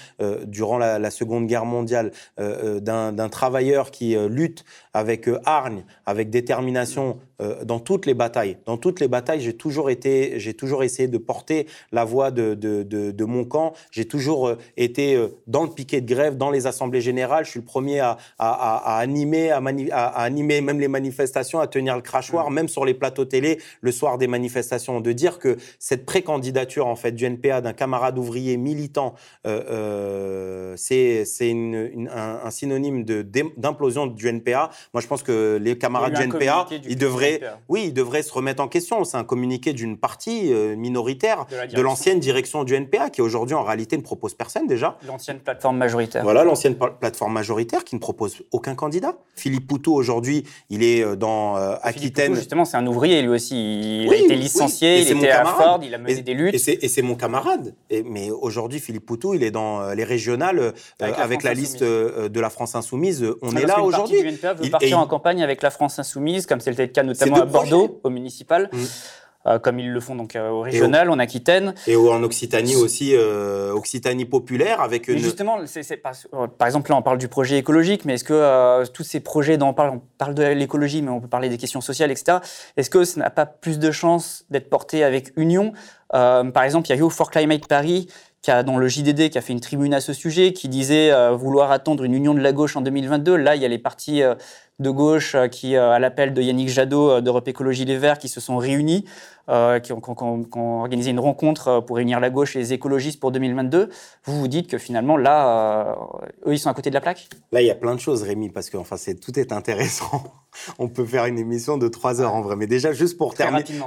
durant la, la, Seconde Guerre mondiale d'un travailleur qui lutte avec hargne, avec détermination dans toutes les batailles. Dans toutes les batailles, j'ai toujours été, j'ai toujours essayé de porter la voix de, de, de, mon camp. J'ai toujours euh, été euh, dans le piquet de grève, dans les assemblées générales. Je suis le premier à, à, à, animer, à, à, animer même les manifestations, à tenir le crachoir, mmh. même sur les plateaux télé le soir des manifestations. De dire que cette précandidature en fait du NPA d'un camarade ouvrier militant, euh, c'est un, un, synonyme d'implosion du NPA. Moi, je pense que les camarades du NPA, ils devraient, oui, ils devraient se remettre en question. C'est un communiqué d'une partie euh, minoritaire de l'ancienne direction du NPA qui aujourd'hui en réalité ne propose personne déjà. L'ancienne plateforme majoritaire. Voilà, l'ancienne plateforme majoritaire qui ne propose aucun candidat. Philippe Poutou aujourd'hui, il est euh, dans euh, Aquitaine. Poutou, justement, c'est un ouvrier lui aussi. Il a été licencié, il était à Ford, il a mené des luttes. Et c'est mon camarade. Et, mais aujourd'hui, Philippe Poutou, il est dans les régionales avec, la, liste de la France Insoumise. On est là aujourd'hui. Il partir en campagne avec la France Insoumise, comme c'était le cas notamment à Bordeaux, au municipal. Mmh. Euh, comme ils le font donc euh, au régional, en Aquitaine. Et en Occitanie aussi, euh, Occitanie populaire avec une... justement, par exemple là on parle du projet écologique, mais est-ce que tous ces projets dont on parle, on parle de l'écologie, mais on peut parler des questions sociales, etc. Est-ce que ça n'a pas plus de chances d'être porté avec Union? Par exemple, il y a eu au For Climate Paris qui a, dans le JDD, qui a fait une tribune à ce sujet, qui disait vouloir attendre une union de la gauche en 2022. Là, il y a les partis de gauche euh, qui, euh, à l'appel de Yannick Jadot euh, d'Europe Écologie Les Verts, qui se sont réunis, qui ont, organisé une rencontre pour réunir la gauche et les écologistes pour 2022. Vous vous dites que finalement, là, eux, ils sont à côté de la plaque? Là, il y a plein de choses, Rémi, parce que enfin, tout est intéressant. On peut faire une émission de trois heures en vrai. Mais déjà, juste pour,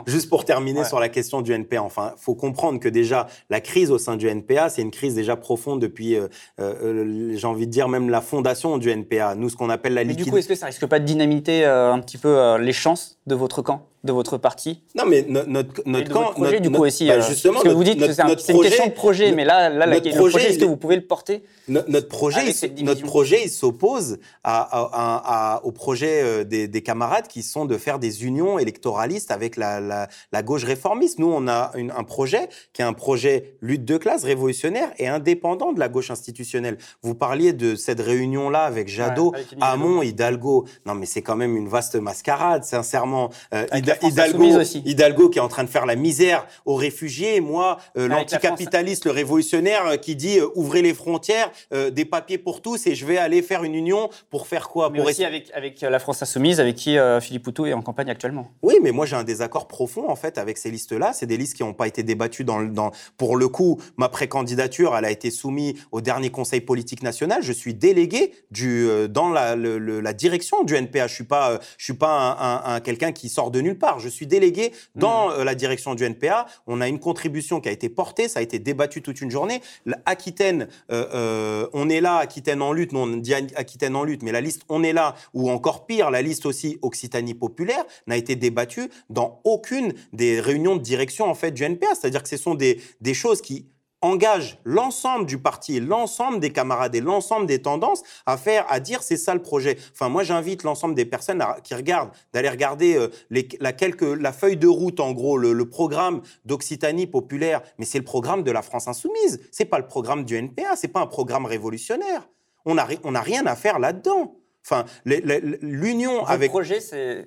juste pour terminer sur la question du NPA, enfin, faut comprendre que déjà, la crise au sein du NPA, c'est une crise déjà profonde depuis, j'ai envie de dire, même la fondation du NPA. Nous, ce qu'on appelle la liquidité. Du coup, est-ce que ça risque pas de dynamiter euh, un petit peu euh, les chances de votre camp, de votre parti Non, mais notre, notre camp. Votre projet, du coup, aussi. Bah, euh, justement, parce que vous dites que c'est une question de projet, mais là, là le projet, est-ce que vous pouvez le porter? Notre projet, il, notre projet, il s'oppose à, au projet des, des, camarades qui sont de faire des unions électoralistes avec la, la, la gauche réformiste. Nous, on a un projet qui est un projet lutte de classe révolutionnaire et indépendant de la gauche institutionnelle. Vous parliez de cette réunion-là avec Jadot, Hamon, Hidalgo. Non, mais c'est quand même une vaste mascarade, sincèrement. Euh, Hidalgo, Hidalgo qui est en train de faire la misère aux réfugiés. Moi, euh, l'anticapitaliste, le révolutionnaire euh, qui dit ouvrez les frontières, des papiers pour tous et je vais aller faire une union pour faire quoi mais aussi avec, avec la France Insoumise, avec qui Philippe Poutou est en campagne actuellement. Oui, mais moi j'ai un désaccord profond en fait avec ces listes-là. C'est des listes qui n'ont pas été débattues dans, dans, pour le coup, ma précandidature, elle a été soumise au dernier Conseil politique national. Je suis délégué du, dans la, la direction du NPA. Je suis pas, je suis pas un, quelqu'un qui sort de nulle part. Je suis délégué dans mmh. euh, la direction du NPA. On a une contribution qui a été portée, ça a été débattu toute une journée. Aquitaine, euh, euh, on est là, Aquitaine en lutte. On dit Aquitaine en lutte, mais la liste on est là, ou encore pire, la liste aussi Occitanie populaire n'a été débattue dans aucune des réunions de direction en fait du NPA. C'est-à-dire que ce sont des, des choses qui engage l'ensemble du parti, l'ensemble des camarades et l'ensemble des tendances à faire, à dire c'est ça le projet. Enfin, moi, j'invite l'ensemble des personnes qui regardent d'aller regarder euh, la, la feuille de route, en gros, le, programme d'Occitanie populaire. Mais c'est le programme de la France insoumise. C'est pas le programme du NPA. C'est pas un programme révolutionnaire. On n'a on a rien à faire là-dedans. Enfin, l'union avec. Le projet, c'est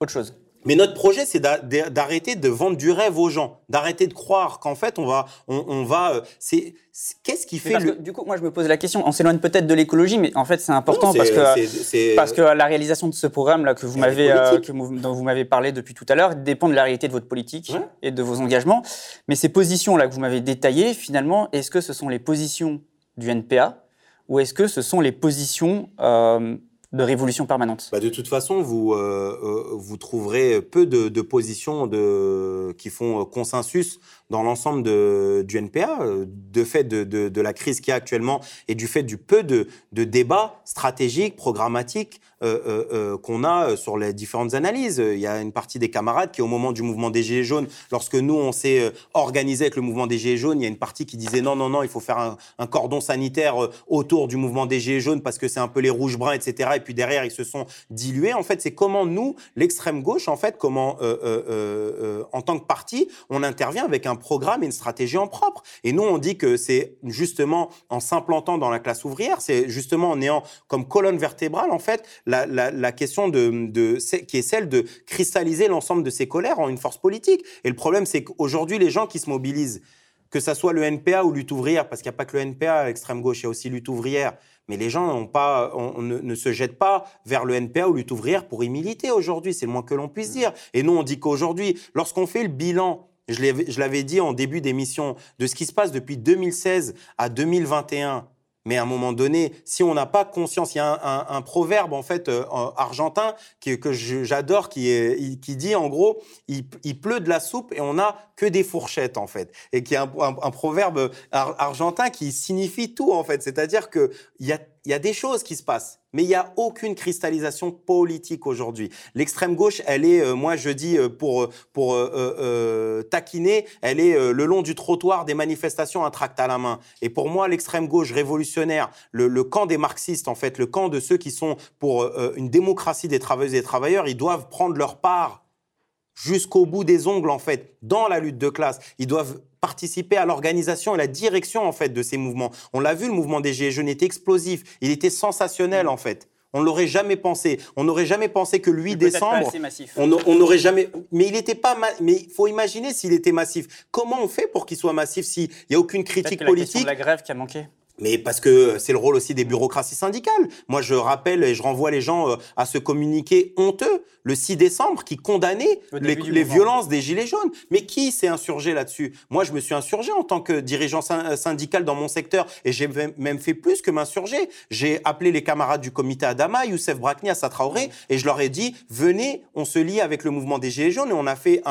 autre chose. Mais notre projet, c'est d'arrêter de vendre du rêve aux gens, d'arrêter de croire qu'en fait, on va, on, va. Euh, c'est qu'est-ce qui fait le... Du coup, moi, je me pose la question. On s'éloigne peut-être de l'écologie, mais en fait, c'est important parce que parce que la réalisation de ce programme là que vous m'avez euh, dont vous m'avez parlé depuis tout à l'heure dépend de la réalité de votre politique et de vos engagements. Mais ces positions là que vous m'avez détaillées, finalement, est-ce que ce sont les positions du NPA ou est-ce que ce sont les positions euh, de révolution permanente. Bah De toute façon, vous, euh, euh, vous trouverez peu de, positions qui font consensus dans l'ensemble du NPA, euh, de fait de, la crise qu'il y a actuellement et du fait du peu de, de débats stratégiques, programmatiques euh, euh qu'on a sur les différentes analyses. Il y a une partie des camarades qui, au moment du mouvement des Gilets jaunes, lorsque nous, on s'est organisé avec le mouvement des Gilets jaunes, il y a une partie qui disait non, non, non, il faut faire un, un cordon sanitaire autour du mouvement des Gilets jaunes parce que c'est un peu les rouges bruns, etc. Et puis derrière, ils se sont dilués. En fait, c'est comment nous, l'extrême gauche, en fait, comment, en tant que parti, on intervient avec un un programme et une stratégie en propre. Et nous, on dit que c'est justement en s'implantant dans la classe ouvrière, c'est justement en ayant comme colonne vertébrale, en fait, la, la, question de, de, qui est celle de cristalliser l'ensemble de ces colères en une force politique. Et le problème, c'est qu'aujourd'hui, les gens qui se mobilisent, que ça soit le NPA ou lutte ouvrière, parce qu'il n'y a pas que le NPA à l'extrême gauche, il y a aussi lutte ouvrière. Mais les gens pas, on, ne, se jettent pas vers le NPA ou lutte ouvrière pour y militer aujourd'hui. C'est le moins que l'on puisse dire. Et nous, on dit qu'aujourd'hui, lorsqu'on fait le bilan je l'avais dit en début d'émission, de ce qui se passe depuis 2016 à 2021 mais à un moment donné, si on n'a pas conscience, il y a un, proverbe en fait euh, argentin que j'adore qui, qui dit en gros, il, pleut de la soupe et on n'a que des fourchettes en fait, et qui est un, proverbe argentin qui signifie tout en fait, c'est-à-dire que il y a des choses qui se passent, mais il n'y a aucune cristallisation politique aujourd'hui. L'extrême gauche, elle est, euh, moi je dis euh, pour, euh, pour taquiner, elle est le long du trottoir des manifestations, un tract à la main. Et pour moi, l'extrême gauche révolutionnaire, le, le, camp des marxistes, en fait, le camp de ceux qui sont pour une démocratie des travailleuses et des travailleurs, ils doivent prendre leur part jusqu'au bout des ongles, en fait, dans la lutte de classe. Ils doivent participer à l'organisation et la direction en fait de ces mouvements. On l'a vu, le mouvement des Gilets jaunes était explosif, il était sensationnel en fait. On ne l'aurait jamais pensé. On n'aurait jamais pensé que le 8 décembre, on n'aurait jamais. Mais il n'était pas. Mais il faut imaginer s'il était massif. Comment on fait pour qu'il soit massif s'il n'y a aucune critique politique la, la grève qui a manqué. Mais parce que c'est le rôle aussi des bureaucraties syndicales. Moi, je rappelle et je renvoie les gens euh, à ce communiqué honteux le 6 décembre qui condamnait les, violences des Gilets jaunes. Mais qui s'est insurgé là-dessus? Moi, je me suis insurgé en tant que dirigeant euh, syndical dans mon secteur et j'ai même fait plus que m'insurger. J'ai appelé les camarades du comité Adama, Youssef Brakni, Assa Traoré, et je leur ai dit venez, on se lie avec le mouvement des Gilets jaunes et on a fait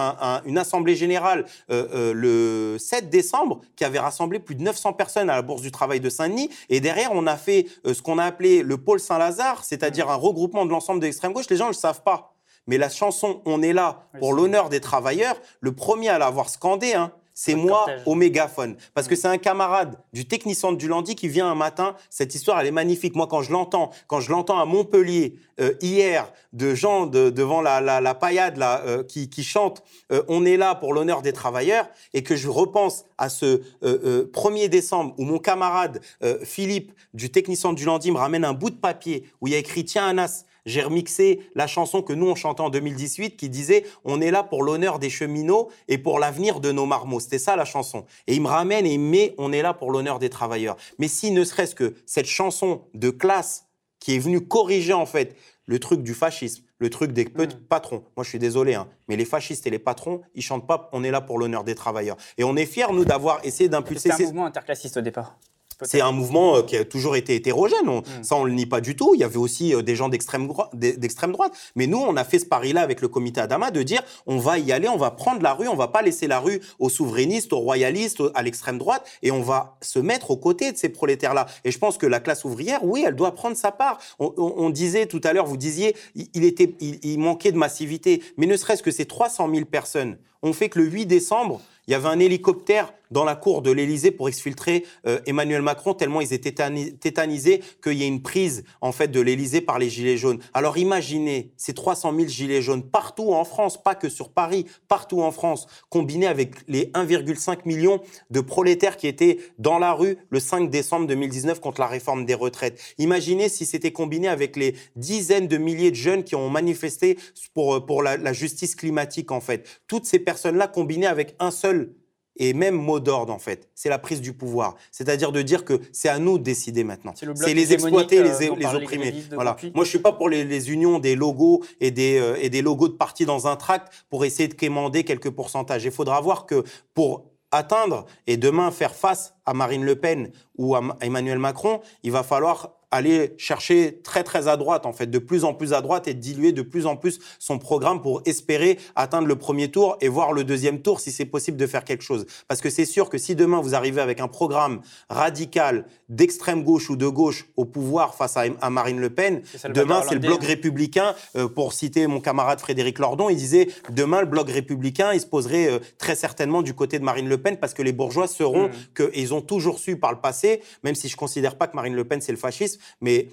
une assemblée générale euh, le 7 décembre qui avait rassemblé plus de 900 personnes à la Bourse du Travail de Saint-Denis. Et derrière, on a fait euh, ce qu'on a appelé le pôle Saint-Lazare, c'est-à-dire un regroupement de l'ensemble de l'extrême gauche. Les gens ne le savent pas. Mais la chanson On est là pour l'honneur des travailleurs, le premier à l'avoir scandé, hein, c'est moi au mégaphone. Parce que c'est un camarade du technicentre du Landy qui vient un matin. Cette histoire, elle est magnifique. Moi, quand je l'entends, quand je l'entends à Montpellier, euh, hier, de gens devant la, la, paillade là, euh, qui, qui chantent euh, On est là pour l'honneur des travailleurs, et que je repense à ce 1er décembre où mon camarade Philippe du technicentre du Landy me ramène un bout de papier où il y a écrit Tiens, Anas, j'ai remixé la chanson que nous on chantait en 2018 qui disait On est là pour l'honneur des cheminots et pour l'avenir de nos marmots. C'était ça la chanson. Et il me ramène et il met On est là pour l'honneur des travailleurs. Mais si ne serait-ce que cette chanson de classe qui est venue corriger en fait le truc du fascisme, le truc des petits mm. patrons. Moi, je suis désolé, hein, mais les fascistes et les patrons, ils chantent pas On est là pour l'honneur des travailleurs. Et on est fiers, nous, d'avoir essayé d'impulser. C'est un mouvement interclassiste au départ. C'est un mouvement euh, qui a toujours été hétérogène. On, mm. Ça, on le nie pas du tout. Il y avait aussi euh, des gens d'extrême droite. Mais nous, on a fait ce pari-là avec le comité Adama de dire on va y aller, on va prendre la rue, on va pas laisser la rue aux souverainistes, aux royalistes, à l'extrême droite, et on va se mettre aux côtés de ces prolétaires-là. Et je pense que la classe ouvrière, oui, elle doit prendre sa part. On, disait tout à l'heure, vous disiez, il, était, il manquait de massivité. Mais ne serait-ce que ces 300 000 personnes ont fait que le 8 décembre, il y avait un hélicoptère dans la cour de l'Élysée pour exfiltrer euh, Emmanuel Macron, tellement ils étaient tétanisés qu'il y ait une prise en fait de l'Élysée par les Gilets jaunes. Alors imaginez ces 300 000 Gilets jaunes partout en France, pas que sur Paris, partout en France, combinés avec les 1,5 million de prolétaires qui étaient dans la rue le 5 décembre 2019 contre la réforme des retraites. Imaginez si c'était combiné avec les dizaines de milliers de jeunes qui ont manifesté pour, pour la, la justice climatique en fait. Toutes ces personnes-là combinées avec un seul et même mot d'ordre en fait, c'est la prise du pouvoir. C'est-à-dire de dire que c'est à nous de décider maintenant. C'est les exploiter, les, euh, les opprimer. Voilà. Moi, je suis pas pour les, unions des logos et des, euh, et des logos de partis dans un tract pour essayer de quémander quelques pourcentages. Il faudra voir que pour atteindre et demain faire face à Marine Le Pen ou à Emmanuel Macron, il va falloir aller chercher très très à droite, en fait, de plus en plus à droite et diluer de plus en plus son programme pour espérer atteindre le premier tour et voir le deuxième tour si c'est possible de faire quelque chose. Parce que c'est sûr que si demain vous arrivez avec un programme radical d'extrême gauche ou de gauche au pouvoir face à, Marine Le Pen, demain c'est le bloc républicain, euh, pour citer mon camarade Frédéric Lordon, il disait demain le bloc républicain, il se poserait euh, très certainement du côté de Marine Le Pen parce que les bourgeois seront mmh. qu'ils ont toujours su par le passé, même si je considère pas que Marine Le Pen c'est le fascisme, mais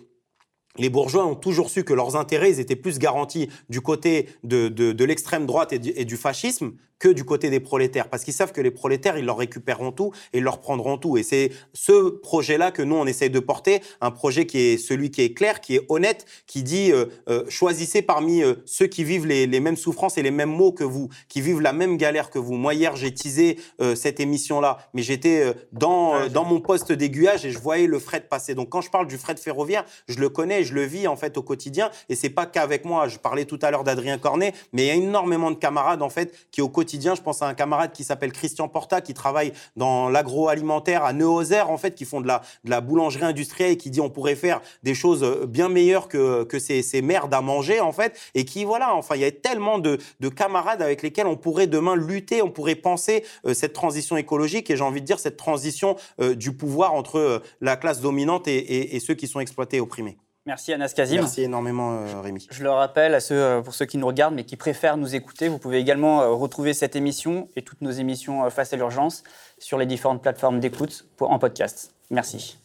les bourgeois ont toujours su que leurs intérêts ils étaient plus garantis du côté de, de, l'extrême droite et du, fascisme que du côté des prolétaires, parce qu'ils savent que les prolétaires, ils leur récupéreront tout et ils leur prendront tout. Et c'est ce projet-là que nous, on essaye de porter, un projet qui est celui qui est clair, qui est honnête, qui dit euh, euh, choisissez parmi euh, ceux qui vivent les, les, mêmes souffrances et les mêmes maux que vous, qui vivent la même galère que vous. Moi, hier, j'ai teasé cette émission-là, mais j'étais dans, dans mon poste d'aiguillage et je voyais le fret passer. Donc, quand je parle du fret ferroviaire, je le connais, je le vis en fait au quotidien, et c'est pas qu'avec moi. Je parlais tout à l'heure d'Adrien Cornet, mais il y a énormément de camarades en fait qui au quotidien je pense à un camarade qui s'appelle Christian Porta, qui travaille dans l'agroalimentaire à Neuhauser, en fait, qui font de la, boulangerie industrielle et qui dit on pourrait faire des choses euh, bien meilleures que, ces, merdes à manger, en fait. Et qui, voilà, enfin, il y a tellement de, de camarades avec lesquels on pourrait demain lutter, on pourrait penser euh, cette transition écologique et j'ai envie de dire cette transition euh, du pouvoir entre la classe dominante et, et ceux qui sont exploités et opprimés. Merci Anas Kazim. Merci énormément euh, Rémi. Je le rappelle à ceux, euh, pour ceux qui nous regardent mais qui préfèrent nous écouter, vous pouvez également euh, retrouver cette émission et toutes nos émissions face à l'urgence sur les différentes plateformes d'écoute en podcast. Merci.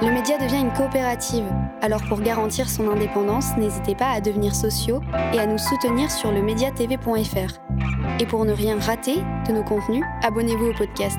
Le média devient une coopérative. Alors pour garantir son indépendance, n'hésitez pas à devenir sociaux et à nous soutenir sur le mediatv.fr. Et pour ne rien rater de nos contenus, abonnez-vous au podcast.